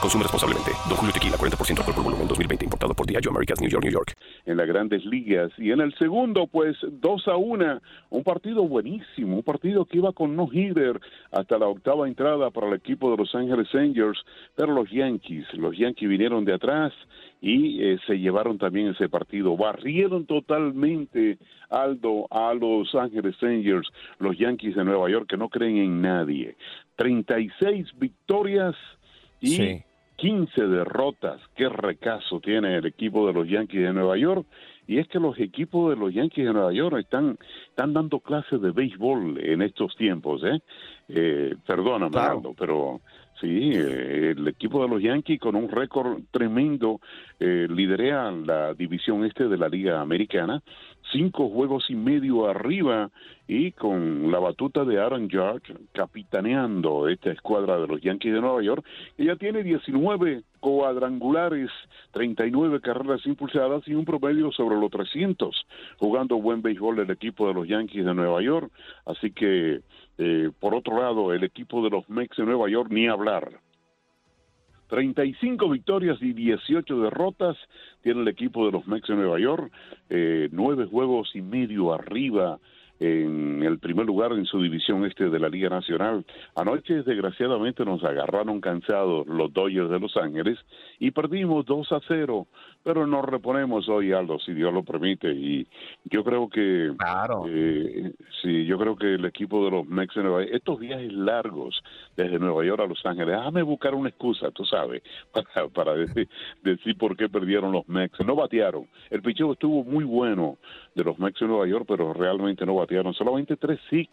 Consume responsablemente. Don Julio Tequila, 40% alcohol por volumen, 2020. Importado por Diageo Americas, New York, New York. En las grandes ligas. Y en el segundo, pues, 2 a 1. Un partido buenísimo. Un partido que iba con no-hitter hasta la octava entrada para el equipo de Los Ángeles Angels. Pero los Yankees, los Yankees vinieron de atrás y eh, se llevaron también ese partido. Barrieron totalmente, Aldo, a Los Ángeles Angels, los Yankees de Nueva York, que no creen en nadie. 36 victorias y 15 derrotas. Qué recaso tiene el equipo de los Yankees de Nueva York. Y es que los equipos de los Yankees de Nueva York están, están dando clases de béisbol en estos tiempos. ¿eh? eh perdóname, pero sí, eh, el equipo de los Yankees con un récord tremendo eh, lidera la división este de la Liga Americana cinco juegos y medio arriba y con la batuta de Aaron Judge capitaneando esta escuadra de los Yankees de Nueva York, que ya tiene 19 cuadrangulares, 39 carreras impulsadas y un promedio sobre los 300, jugando buen béisbol el equipo de los Yankees de Nueva York. Así que, eh, por otro lado, el equipo de los Mex de Nueva York, ni hablar. 35 victorias y 18 derrotas tiene el equipo de los Mex de Nueva York, eh, nueve juegos y medio arriba en el primer lugar en su división este de la Liga Nacional. Anoche, desgraciadamente, nos agarraron cansados los Dodgers de Los Ángeles y perdimos 2 a 0, pero nos reponemos hoy, Aldo, si Dios lo permite. Y yo creo que. Claro. Eh, sí, yo creo que el equipo de los Mex de Nueva York, estos viajes largos desde Nueva York a Los Ángeles, déjame buscar una excusa, tú sabes, [LAUGHS] para, para decir, decir por qué perdieron los Mex. No batearon. El picheo estuvo muy bueno de los Mex de Nueva York, pero realmente no batearon. Solamente tres six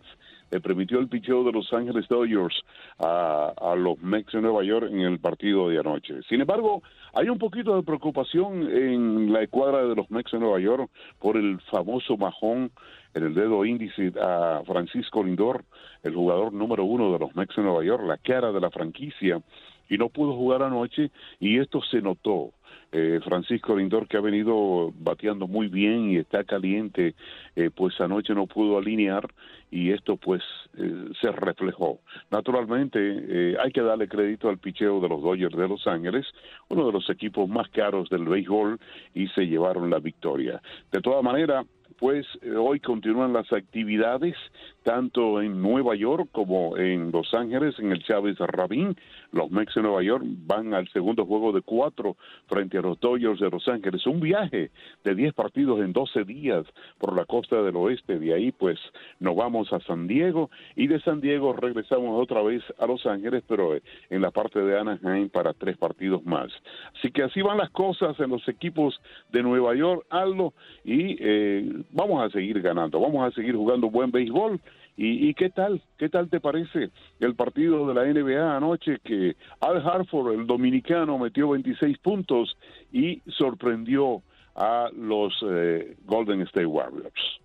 le permitió el picheo de Los Ángeles Dodgers a, los Mex de Nueva York en el partido de anoche. Sin embargo, hay un poquito de preocupación en la escuadra de los Mex de Nueva York por el famoso majón en el dedo índice a Francisco Lindor, el jugador número uno de los Mex de Nueva York, la cara de la franquicia, y no pudo jugar anoche y esto se notó eh, Francisco Lindor que ha venido bateando muy bien y está caliente, eh, pues anoche no pudo alinear y esto pues eh, se reflejó. Naturalmente hay que darle crédito al picheo de los Dodgers de Los Ángeles, uno de los equipos más caros del béisbol y se llevaron la victoria. De todas maneras, pues hoy continúan las actividades tanto en Nueva York como en Los Ángeles, en el Chávez Rabín. Los Mex de Nueva York van al segundo juego de cuatro frente a los Dodgers de Los Ángeles. Un viaje de 10 partidos en 12 días por la costa del oeste. De ahí, pues, nos vamos a San Diego y de San Diego regresamos otra vez a Los Ángeles, pero en la parte de Anaheim para tres partidos más. Así que así van las cosas en los equipos de Nueva York, Aldo, y eh, vamos a seguir ganando, vamos a seguir jugando buen béisbol ¿Y, qué tal? ¿Qué tal te parece el partido de la NBA anoche que Al Harford, el dominicano, metió 26 puntos y sorprendió a los eh, Golden State Warriors?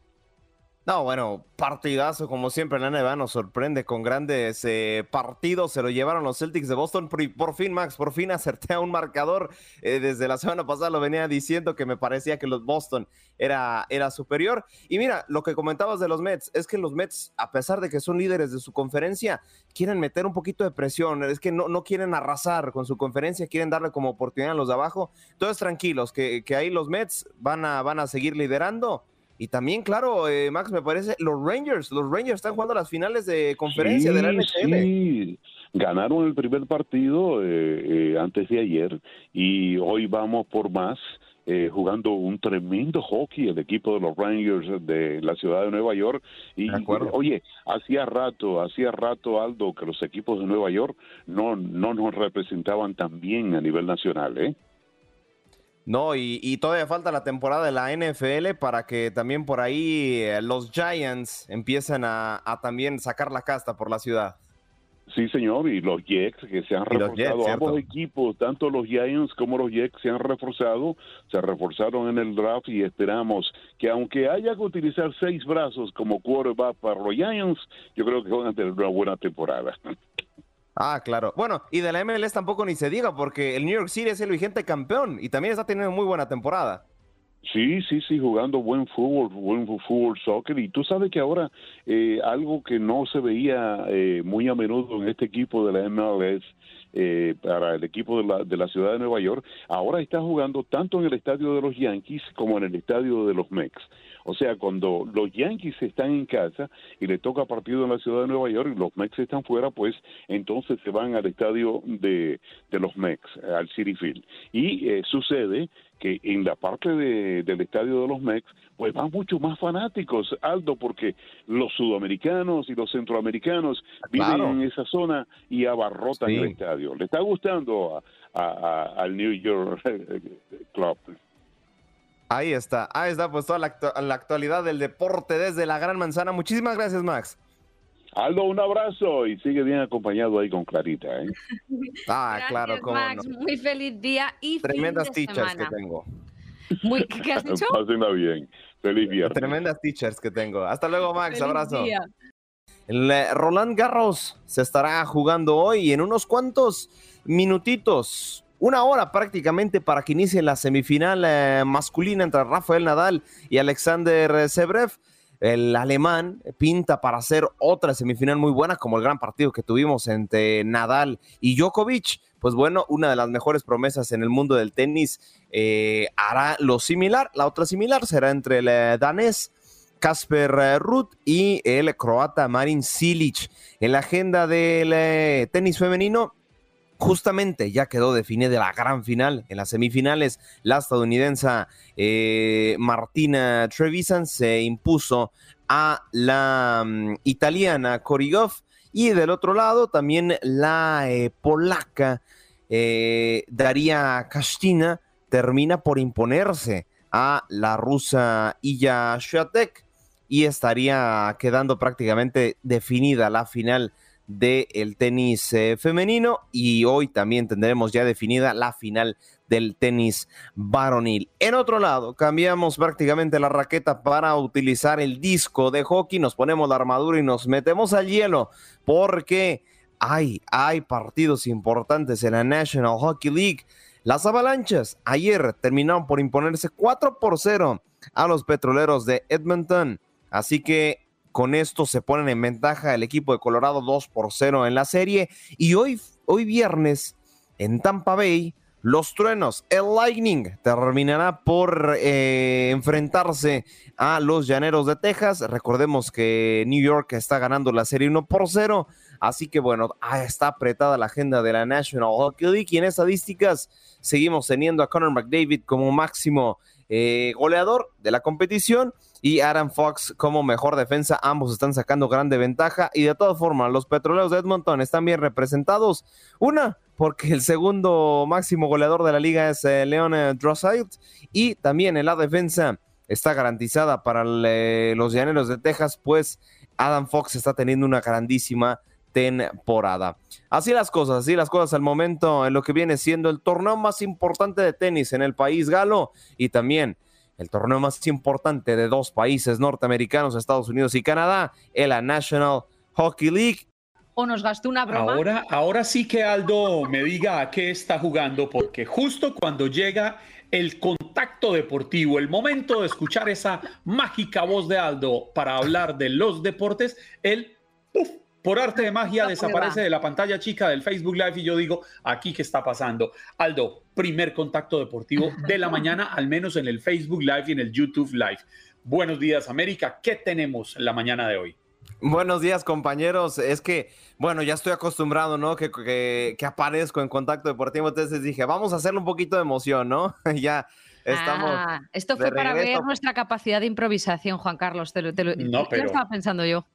No, bueno, partidazo como siempre la NBA nos sorprende con grandes eh, partidos. Se lo llevaron los Celtics de Boston. Por, fin, Max, por fin [LAUGHS] acerté a un marcador. Eh, desde la semana pasada lo venía diciendo que me parecía que los Boston era, era superior. Y mira, lo que comentabas de los Mets es que los Mets, a pesar de que son líderes de su conferencia, quieren meter un poquito de presión. Es que no, no quieren arrasar con su conferencia, quieren darle como oportunidad a los de abajo. Entonces, tranquilos, que, que ahí los Mets van a, van a seguir liderando y también, claro, eh, Max, me parece, los Rangers, los Rangers están jugando las finales de conferencia de la NHL. Sí, ganaron el primer partido eh, eh, antes de ayer y hoy vamos por más. jugando un tremendo hockey el equipo de los Rangers de la ciudad de Nueva York. Y oye, hacía rato, hacía rato, Aldo, que los equipos de Nueva York no, no nos representaban tan bien a nivel nacional, ¿eh? No, y, todavía falta la temporada de la NFL para que también por ahí eh, los Giants empiecen a, también sacar la casta por la ciudad. Sí, señor, y los Jets que se han reforzado, ambos equipos, tanto los Giants como los Jets se han reforzado, se reforzaron en el draft y esperamos que aunque haya que utilizar seis brazos como quarterback para los Giants, yo creo que van a tener una buena temporada. [LAUGHS] Ah, claro. Bueno, y de la MLS tampoco ni se diga, porque el New York City es el vigente campeón y también está teniendo muy buena temporada. Sí, sí, sí, jugando buen fútbol, buen fútbol, soccer. Y tú sabes que ahora eh, algo que no se veía eh, muy a menudo en este equipo de la MLS, eh, para el equipo de la, de la ciudad de Nueva York, ahora está jugando tanto en el estadio de los Yankees como en el estadio de los Mex. O sea, cuando los Yankees están en casa y le toca partido en la ciudad de Nueva York y los Mex están fuera, pues entonces se van al estadio de, de los Mex, al City Field. Y eh, sucede que en la parte de, del estadio de los Mex, pues van mucho más fanáticos, Aldo, porque los sudamericanos y los centroamericanos viven en esa zona y abarrotan el estadio. Le está gustando al New York [LAUGHS] Club. Ahí está, ahí está pues toda la, actualidad del deporte desde la Gran Manzana. Muchísimas gracias, Max. Aldo, un abrazo y sigue bien acompañado ahí con Clarita. ¿eh? [LAUGHS] Ah, claro, cómo Max, muy feliz día y Tremendas fin de teachers que tengo. Muy, ¿Qué has [LAUGHS] dicho? Pásenla bien. Feliz viernes. Tremendas teachers que tengo. Hasta luego, Max. abrazo. El eh, Roland Garros se estará jugando hoy en unos cuantos minutitos una hora prácticamente para que inicie la semifinal eh, masculina entre Rafael Nadal y Alexander Zverev. El alemán pinta para hacer otra semifinal muy buena, como el gran partido que tuvimos entre Nadal y Djokovic. Pues bueno, una de las mejores promesas en el mundo del tenis eh, hará lo similar. La otra similar será entre el eh, danés Kasper Ruth y el croata Marin Silic. En la agenda del tenis femenino, justamente ya quedó definida la gran final. En las semifinales, la estadounidense eh, Martina Trevisan se impuso a la mm, italiana Korigov. Y del otro lado, también la eh, polaca eh, Daria Kastina termina por imponerse a la rusa Iya Swiatek y estaría quedando prácticamente definida la final del tenis eh, femenino y hoy también tendremos ya definida la final del tenis varonil. En otro lado, cambiamos prácticamente la raqueta para utilizar el disco de hockey, nos ponemos la armadura y nos metemos al hielo porque hay, hay partidos importantes en la National Hockey League. Las avalanchas ayer terminaron por imponerse 4 por 0 a los petroleros de Edmonton. Así que con esto se ponen en ventaja el equipo de Colorado 2 por 0 en la serie. Y hoy, hoy viernes, en Tampa Bay, los truenos, el Lightning terminará por eh, enfrentarse a los Llaneros de Texas. Recordemos que New York está ganando la serie 1 por 0. Así que bueno, ah, está apretada la agenda de la National Hockey League y en estadísticas seguimos teniendo a Connor McDavid como máximo eh, goleador de la competición y Adam Fox como mejor defensa. Ambos están sacando grande ventaja y de todas formas los petroleros de Edmonton están bien representados. Una, porque el segundo máximo goleador de la liga es eh, Leon eh, y también en la defensa está garantizada para eh, los llaneros de Texas, pues Adam Fox está teniendo una grandísima temporada. Así las cosas, así las cosas al momento en lo que viene siendo el torneo más importante de tenis en el país galo y también el torneo más importante de dos países norteamericanos, Estados Unidos y Canadá, el National Hockey League. O nos gastó una broma. Ahora, ahora sí que Aldo me diga a qué está jugando, porque justo cuando llega el contacto deportivo, el momento de escuchar esa mágica voz de Aldo para hablar de los deportes, él uf, por arte de magia desaparece de la pantalla chica del Facebook Live y yo digo, aquí qué está pasando. Aldo, primer contacto deportivo de la mañana, al menos en el Facebook Live y en el YouTube Live. Buenos días, América. ¿Qué tenemos en la mañana de hoy? Buenos días, compañeros. Es que, bueno, ya estoy acostumbrado, ¿no? Que, que, que aparezco en contacto deportivo. Entonces dije, vamos a hacerle un poquito de emoción, ¿no? [LAUGHS] ya estamos. Ah, esto fue para ver nuestra capacidad de improvisación, Juan Carlos. Te lo, te lo, no, pero... estaba pensando yo.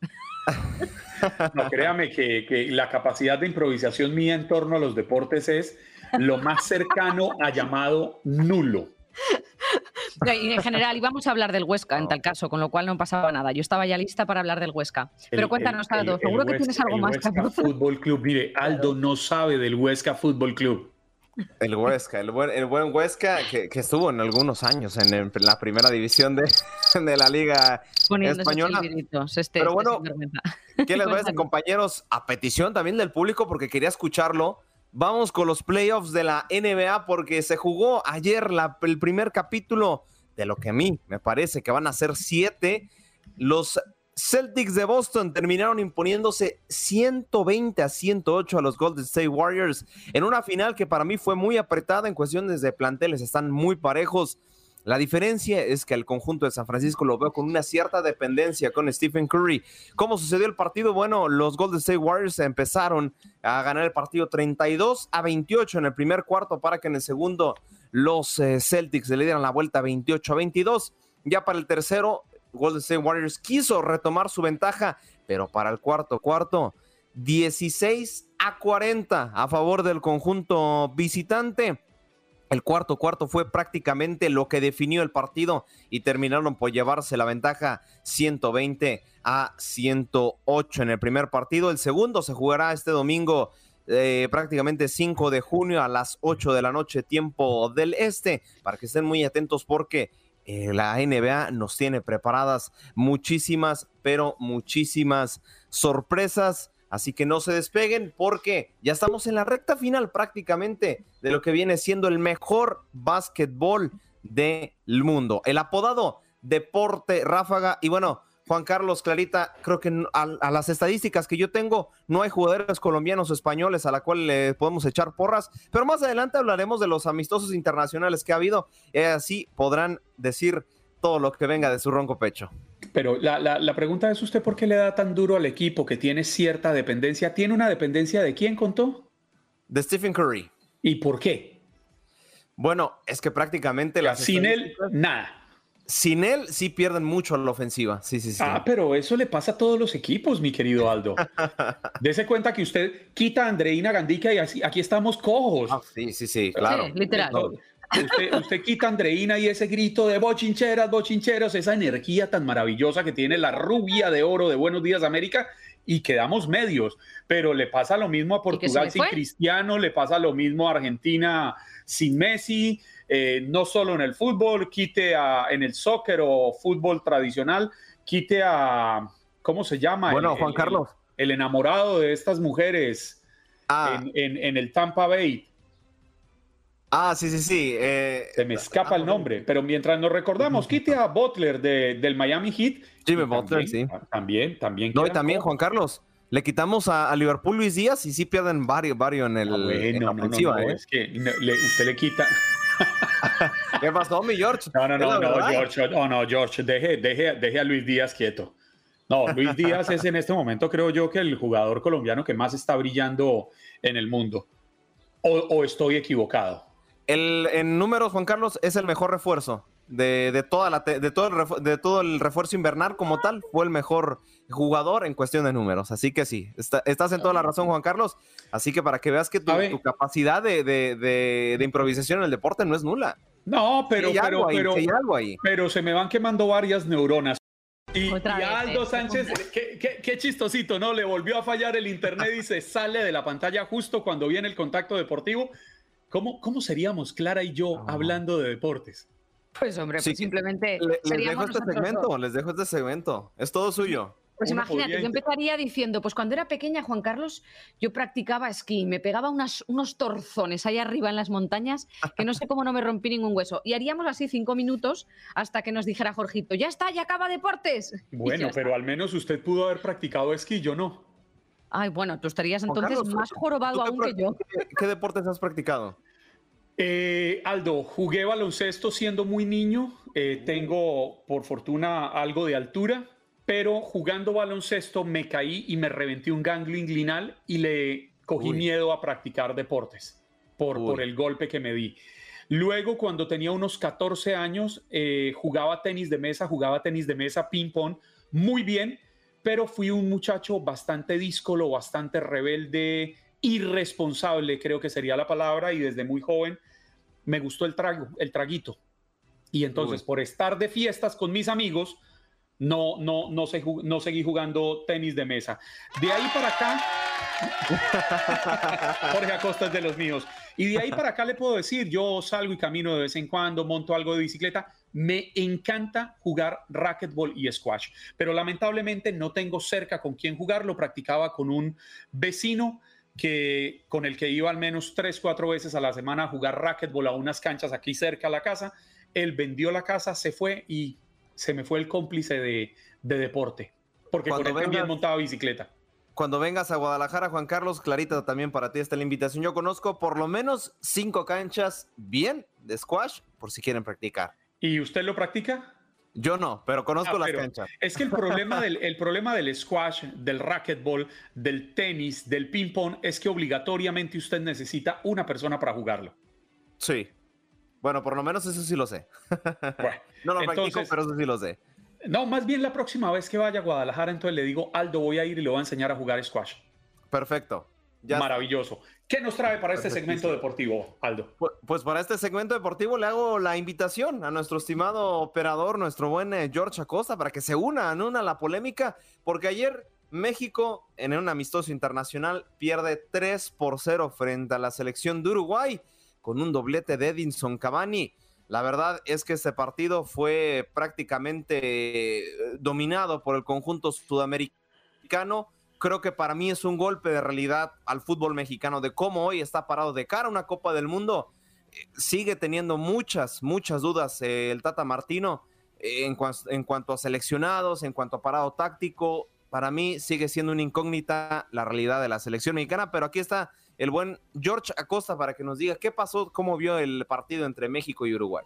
[LAUGHS] [LAUGHS] No, créame que, que, la capacidad de improvisación mía en torno a los deportes es lo más cercano a llamado nulo. Y en general íbamos a hablar del Huesca en tal caso, con lo cual no pasaba nada. Yo estaba ya lista para hablar del Huesca. Pero cuéntanos, el, Aldo, seguro que tienes algo el más. Huesca Fútbol Club, mire, Aldo no sabe del Huesca Fútbol Club. El Huesca, el buen, el buen Huesca que, que, estuvo en algunos años en la primera división de, de la Liga Española. Este, Pero bueno, este ¿qué les decir, [LAUGHS] compañeros? A petición también del público, porque quería escucharlo. Vamos con los playoffs de la NBA, porque se jugó ayer la, el primer capítulo de lo que a mí me parece que van a ser siete. Los Celtics de Boston terminaron imponiéndose 120 a 108 a los Golden State Warriors en una final que para mí fue muy apretada en cuestiones de planteles, están muy parejos. La diferencia es que el conjunto de San Francisco lo veo con una cierta dependencia con Stephen Curry. ¿Cómo sucedió el partido? Bueno, los Golden State Warriors empezaron a ganar el partido 32 a 28 en el primer cuarto para que en el segundo los eh, Celtics le dieran la vuelta 28 a 22. Ya para el tercero, Golden State Warriors quiso retomar su ventaja, pero para el cuarto cuarto, 16 a 40 a favor del conjunto visitante. El cuarto cuarto fue prácticamente lo que definió el partido y terminaron por llevarse la ventaja 120 a 108 en el primer partido. El segundo se jugará este domingo eh, prácticamente 5 de junio a las 8 de la noche tiempo del este para que estén muy atentos porque eh, la NBA nos tiene preparadas muchísimas, pero muchísimas sorpresas. Así que no se despeguen porque ya estamos en la recta final prácticamente de lo que viene siendo el mejor básquetbol del mundo. El apodado Deporte Ráfaga. Y bueno, Juan Carlos Clarita, creo que a, las estadísticas que yo tengo, no hay jugadores colombianos o españoles a la cual le podemos echar porras, pero más adelante hablaremos de los amistosos internacionales que ha habido, y así podrán decir todo lo que venga de su ronco pecho. Pero la, la, la, pregunta es usted por qué le da tan duro al equipo que tiene cierta dependencia. ¿Tiene una dependencia de quién contó? De Stephen Curry. ¿Y por qué? Bueno, es que prácticamente las sin él nada. Sin él sí pierden mucho a la ofensiva. Sí, sí, sí. Ah, pero eso le pasa a todos los equipos, mi querido Aldo. [LAUGHS] Dese cuenta que usted quita a Andreina Gandica y así, aquí estamos cojos. Ah, sí, sí, sí, claro. Sí, literal. Usted, usted, quita a Andreina y ese grito de bochincheras, bochincheros, esa energía tan maravillosa que tiene la rubia de oro de Buenos Días América y quedamos medios. Pero le pasa lo mismo a Portugal sin Cristiano, le pasa lo mismo a Argentina sin Messi, eh, no solo en el fútbol, quite a, en el soccer o fútbol tradicional, quite a, ¿cómo se llama? Bueno, el, Juan el, Carlos. El, enamorado de estas mujeres ah. en, en, en el Tampa Bay. Ah, sí, sí, sí. Eh, Se me escapa el nombre, pero mientras nos recordamos, quite a Butler de, del Miami Heat. Jimmy Butler, sí. También, también. No, y también, Juan Carlos, Le quitamos a, a Liverpool Luis Díaz y sí pierden varios, varios en, el, Ah, en la bueno, no, no, ofensiva, no, ¿eh? es que no, le- usted le quita. [LAUGHS] ¿Qué pasó, mi George? No, no, no, la. George, no, no, George, deje, deje, deje a Luis Díaz quieto. No, Luis [LAUGHS] Díaz es en este momento, creo yo, que el jugador colombiano que más está brillando en el mundo. O, o estoy equivocado. El, en números, Juan Carlos, es el mejor refuerzo de, de toda la te- de, todo el refu- de todo el refuerzo invernal como tal. Fue el mejor jugador en cuestión de números. Así que sí, está- estás en toda la razón, Juan Carlos. Así que para que veas que tu, capacidad de, de- de- de improvisación en el deporte no es nula. No, pero, Sí hay pero, algo ahí, pero, sí hay algo ahí. pero se me van quemando varias neuronas. Y, y vez, Aldo ¿eh? Sánchez, qué, qué- qué chistosito, ¿no? Le volvió a fallar el internet y se sale de la pantalla justo cuando viene el contacto deportivo. ¿Cómo, cómo seríamos Clara y yo hablando de deportes? Pues hombre, Sí, pues simplemente Le- les dejo este segmento, dos. les dejo este segmento. Es todo suyo. Pues Uno imagínate, podría yo empezaría diciendo, pues cuando era pequeña, Juan Carlos, yo practicaba esquí, me pegaba unas, unos torzones ahí arriba en las montañas, que no sé cómo no me rompí ningún hueso. Y haríamos así cinco minutos hasta que nos dijera Jorgito, ya está, ya acaba deportes. [LAUGHS] Bueno, pero está. al menos usted pudo haber practicado esquí, yo no. Ay, bueno, tú estarías entonces Carlos, más ¿tú jorobado aún que yo. ¿Qué, qué deportes has practicado? Eh, Aldo, jugué baloncesto siendo muy niño. eh, tengo, por fortuna, algo de altura, pero jugando baloncesto me caí y me reventé un ganglio inguinal y le cogí Uy. miedo a practicar deportes por, Uy. por el golpe que me di. Luego, cuando tenía unos 14 años, eh, jugaba tenis de mesa, jugaba tenis de mesa, ping-pong, muy bien, pero fui un muchacho bastante díscolo, bastante rebelde, irresponsable, creo que sería la palabra, y desde muy joven me gustó el trago, el traguito. Y entonces, Uy. por estar de fiestas con mis amigos, no, no, no, se no seguí jugando tenis de mesa. De ahí para acá, [LAUGHS] Jorge Acosta es de los míos. Y de ahí para acá le puedo decir, yo salgo y camino de vez en cuando, monto algo de bicicleta. Me encanta jugar racquetball y squash, pero lamentablemente no tengo cerca con quién jugar. Lo practicaba con un vecino que, con el que iba al menos tres, cuatro veces a la semana a jugar racquetball a unas canchas aquí cerca a la casa. Él vendió la casa, se fue y se me fue el cómplice de, de deporte, porque Cuando con él también montaba bicicleta. Cuando vengas a Guadalajara, Juan Carlos, Clarita, también para ti está la invitación. Yo conozco por lo menos cinco canchas bien de squash, por si quieren practicar. ¿Y usted lo practica? Yo no, pero conozco Ah, las pero canchas. Es que el problema, del, el problema del squash, del racquetball, del tenis, del ping-pong, es que obligatoriamente usted necesita una persona para jugarlo. Sí. Bueno, por lo menos eso sí lo sé. Bueno, [LAUGHS] No lo practico, entonces- pero eso sí lo sé. no, más bien la próxima vez que vaya a Guadalajara, entonces le digo, Aldo, voy a ir y le voy a enseñar a jugar squash. Perfecto. Ya. Maravilloso. ¿Qué nos trae para este segmento deportivo, Aldo? Pu- Pues para este segmento deportivo le hago la invitación a nuestro estimado operador, nuestro buen eh, George Acosta, para que se una, una a la polémica, porque ayer México, en un amistoso internacional, pierde 3 por 0 frente a la selección de Uruguay con un doblete de Edinson Cavani. La verdad es que este partido fue prácticamente eh, dominado por el conjunto sudamericano. Creo que para mí es un golpe de realidad al fútbol mexicano, de cómo hoy está parado de cara a una Copa del Mundo. Eh, sigue teniendo muchas, muchas dudas eh, el Tata Martino eh, en, en cuanto a seleccionados, en cuanto a parado táctico. Para mí sigue siendo una incógnita la realidad de la selección mexicana, pero aquí está el buen George Acosta para que nos diga qué pasó, cómo vio el partido entre México y Uruguay.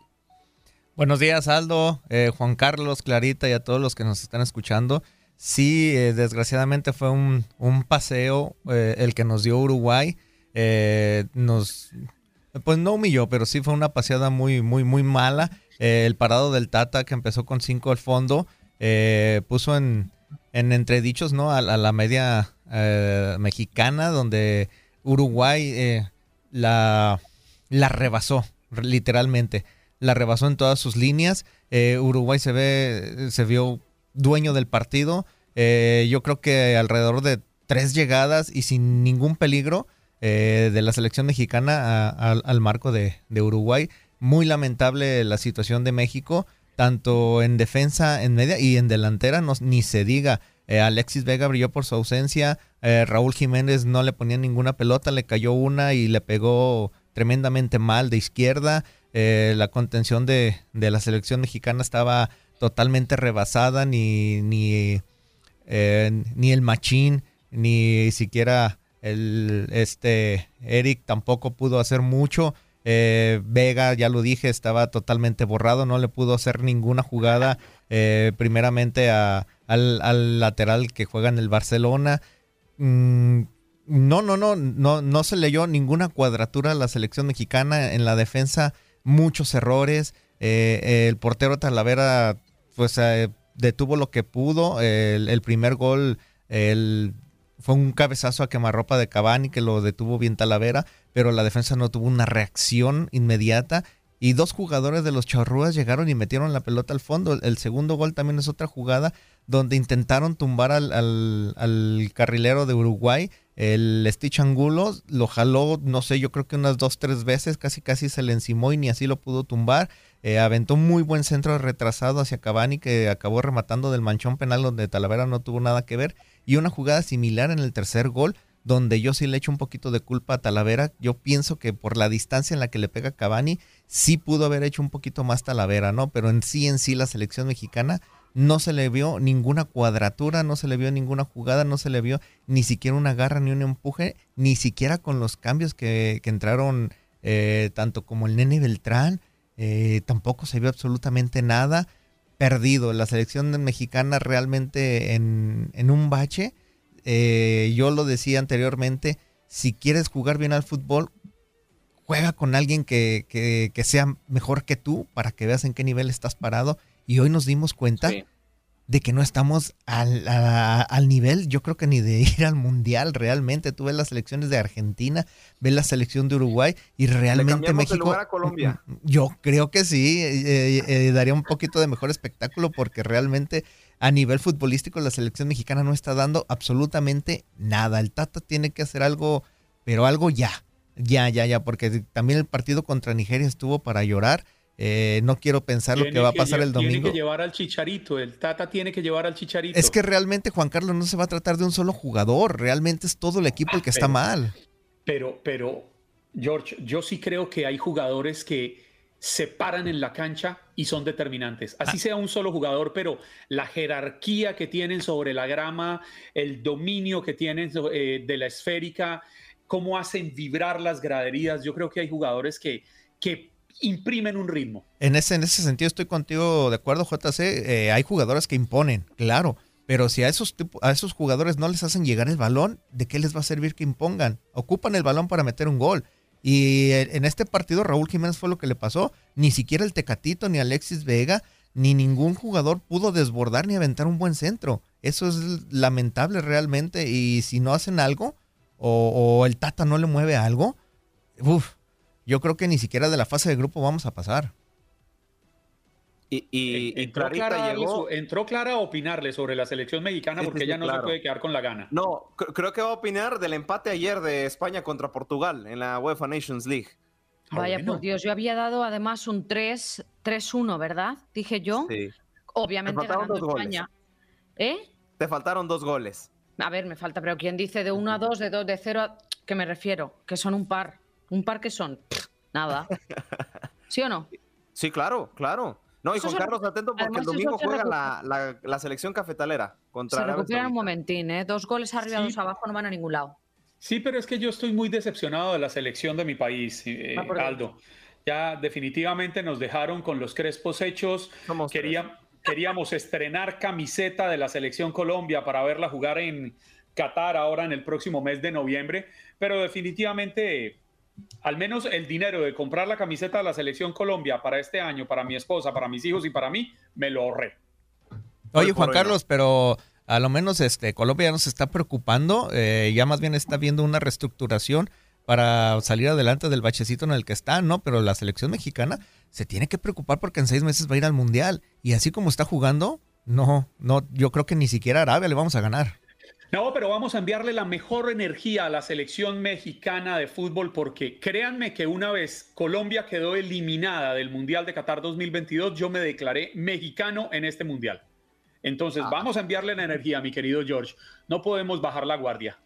Buenos días, Aldo, eh, Juan Carlos, Clarita y a todos los que nos están escuchando. Sí, eh, desgraciadamente fue un, un paseo eh, el que nos dio Uruguay. Eh, nos, pues no humilló, pero sí fue una paseada muy, muy, muy mala. El parado del Tata que empezó con cinco al fondo puso en, en entredichos ¿no? a, a la media mexicana, donde Uruguay la, la rebasó, literalmente. La rebasó en todas sus líneas. Uruguay se ve, se vio dueño del partido. Eh, yo creo que alrededor de tres llegadas y sin ningún peligro eh, de la selección mexicana al marco de, Uruguay. Muy lamentable la situación de México, tanto en defensa, en media y en delantera, no, ni se diga. Eh, Alexis Vega brilló por su ausencia. Raúl Jiménez no le ponía ninguna pelota, le cayó una y le pegó tremendamente mal de izquierda. La contención de, de la selección mexicana estaba totalmente rebasada, ni, ni, eh, ni el machín, ni siquiera el, este Eric tampoco pudo hacer mucho. Eh, Vega, ya lo dije, estaba totalmente borrado, no le pudo hacer ninguna jugada, eh, primeramente al, al, lateral que juega en el Barcelona. Mm, no, no, no, no, no se leyó ninguna cuadratura a la selección mexicana en la defensa, muchos errores. Eh, el portero Talavera, pues detuvo lo que pudo. El, primer gol, fue un cabezazo a quemarropa de Cavani que lo detuvo bien Talavera, pero la defensa no tuvo una reacción inmediata y dos jugadores de los Charrúas llegaron y metieron la pelota al fondo. El segundo gol también es otra jugada donde intentaron tumbar al, al, carrilero de Uruguay. El Stitch Angulo lo jaló, no sé, yo creo que unas dos, tres veces, casi casi se le encimó y ni así lo pudo tumbar. Eh, aventó un muy buen centro retrasado hacia Cavani que acabó rematando del manchón penal donde Talavera no tuvo nada que ver y una jugada similar en el tercer gol, donde yo sí le echo un poquito de culpa a Talavera. Yo pienso que por la distancia en la que le pega Cavani, sí pudo haber hecho un poquito más Talavera, ¿no? Pero en sí, en sí, la selección mexicana no se le vio ninguna cuadratura, no se le vio ninguna jugada, no se le vio ni siquiera una garra ni un empuje, ni siquiera con los cambios que, entraron eh, tanto como el Nene Beltrán, eh, tampoco se vio absolutamente nada perdido. La selección mexicana realmente en, un bache. Eh, yo lo decía anteriormente, si quieres jugar bien al fútbol, juega con alguien que, que, sea mejor que tú para que veas en qué nivel estás parado. Y hoy nos dimos cuenta de que no estamos al, al, nivel, yo creo que ni de [LAUGHS] ir al mundial realmente. Tú ves las selecciones de Argentina, ves la selección de Uruguay y realmente México. a Colombia? [LAUGHS] Yo creo que sí, eh, eh, daría un poquito de mejor espectáculo porque realmente a nivel futbolístico la selección mexicana no está dando absolutamente nada. El Tata tiene que hacer algo, pero algo ya, ya, ya, ya, porque también el partido contra Nigeria estuvo para llorar eh, no quiero pensar lo que va a pasar el domingo. Tiene que llevar al chicharito, el Tata tiene que llevar al chicharito. Es que realmente, Juan Carlos, no se va a tratar de un solo jugador, realmente es todo el equipo el que está mal. Pero, pero, George, yo sí creo que hay jugadores que se paran en la cancha y son determinantes. Así ah. sea un solo jugador, pero la jerarquía que tienen sobre la grama, el dominio que tienen eh, de la esférica, cómo hacen vibrar las graderías, yo creo que hay jugadores que, que imprimen un ritmo. En ese, en ese sentido estoy contigo de acuerdo, JC. Eh, hay jugadores que imponen, claro. Pero si a esos, a esos jugadores no les hacen llegar el balón, ¿de qué les va a servir que impongan? Ocupan el balón para meter un gol. Y en este partido Raúl Jiménez fue lo que le pasó. Ni siquiera el Tecatito, ni Alexis Vega, ni ningún jugador pudo desbordar ni aventar un buen centro. Eso es lamentable realmente. Y si no hacen algo, o, o el Tata no le mueve algo, uff, yo creo que ni siquiera de la fase de grupo vamos a pasar. Y, entró, Clara llegó... entró, Clara a opinarle sobre la selección mexicana porque ella no se puede quedar con la gana. No, creo que va a opinar del empate ayer de España contra Portugal en la UEFA Nations League. Ah, Vaya por Dios, yo había dado además un 3-1, ¿verdad? Dije yo. Sí. Obviamente ganando España. ¿Eh? Te faltaron dos goles. A ver, me falta, pero ¿quién dice de 1 a 2, de 2, de 0 a... ¿Qué me refiero? Que son un par. ¿Un par que son? Nada. [LAUGHS] ¿Sí o no? Sí, claro, claro. No, y Juan Carlos, atento porque el domingo juega la, selección cafetalera contra Se recupera un momentín, ¿eh? Dos goles arriba, dos abajo, no van a ningún lado. Sí, pero es que yo estoy muy decepcionado de la selección de mi país, eh, Aldo. Ya definitivamente nos dejaron con los crespos hechos. [LAUGHS] queríamos estrenar camiseta de la selección Colombia para verla jugar en Qatar ahora en el próximo mes de noviembre, pero definitivamente al menos el dinero de comprar la camiseta de la selección Colombia para este año, para mi esposa, para mis hijos y para mí, me lo ahorré. Oye, Juan Carlos, pero a lo menos este Colombia no se está preocupando, eh, ya más bien está viendo una reestructuración para salir adelante del bachecito en el que está, ¿no? Pero la selección mexicana se tiene que preocupar porque en seis meses va a ir al Mundial. Y así como está jugando, no, no, yo creo que ni siquiera a Arabia le vamos a ganar. No, pero vamos a enviarle la mejor energía a la selección mexicana de fútbol porque créanme que una vez Colombia quedó eliminada del Mundial de Qatar 2022, yo me declaré mexicano en este Mundial. Entonces, ah. vamos a enviarle la energía, mi querido George. No podemos bajar la guardia.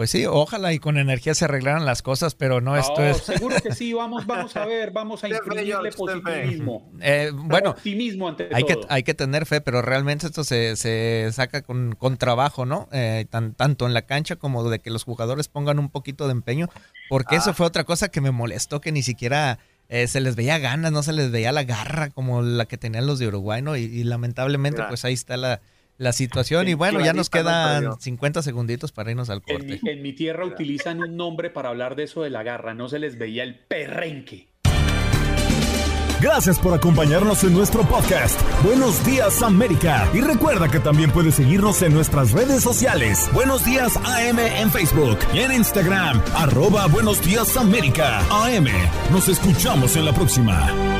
Pues sí, ojalá y con energía se arreglaran las cosas, pero no, esto es... Seguro que sí, vamos, vamos a ver, vamos a imprimirle positivismo. Eh, bueno, Optimismo ante hay que, hay que tener fe, pero realmente esto se, se saca con, con trabajo, ¿no? Eh, tan- tanto en la cancha como de que los jugadores pongan un poquito de empeño, porque eso Ah. fue otra cosa que me molestó, que ni siquiera eh, se les veía ganas, no se les veía la garra como la que tenían los de Uruguay, ¿no? Y, y lamentablemente, pues ahí está la, la situación. Y En bueno, ya nos quedan perdió. 50 segunditos para irnos al En corte. mi, en mi tierra utilizan un nombre para hablar de eso de la garra, no se les veía el perrenque. Gracias por acompañarnos en nuestro podcast. Buenos días América. Y recuerda que también puedes seguirnos en nuestras redes sociales. Buenos días AM en Facebook y en Instagram. Arroba Buenos días América. AM. Nos escuchamos en la próxima.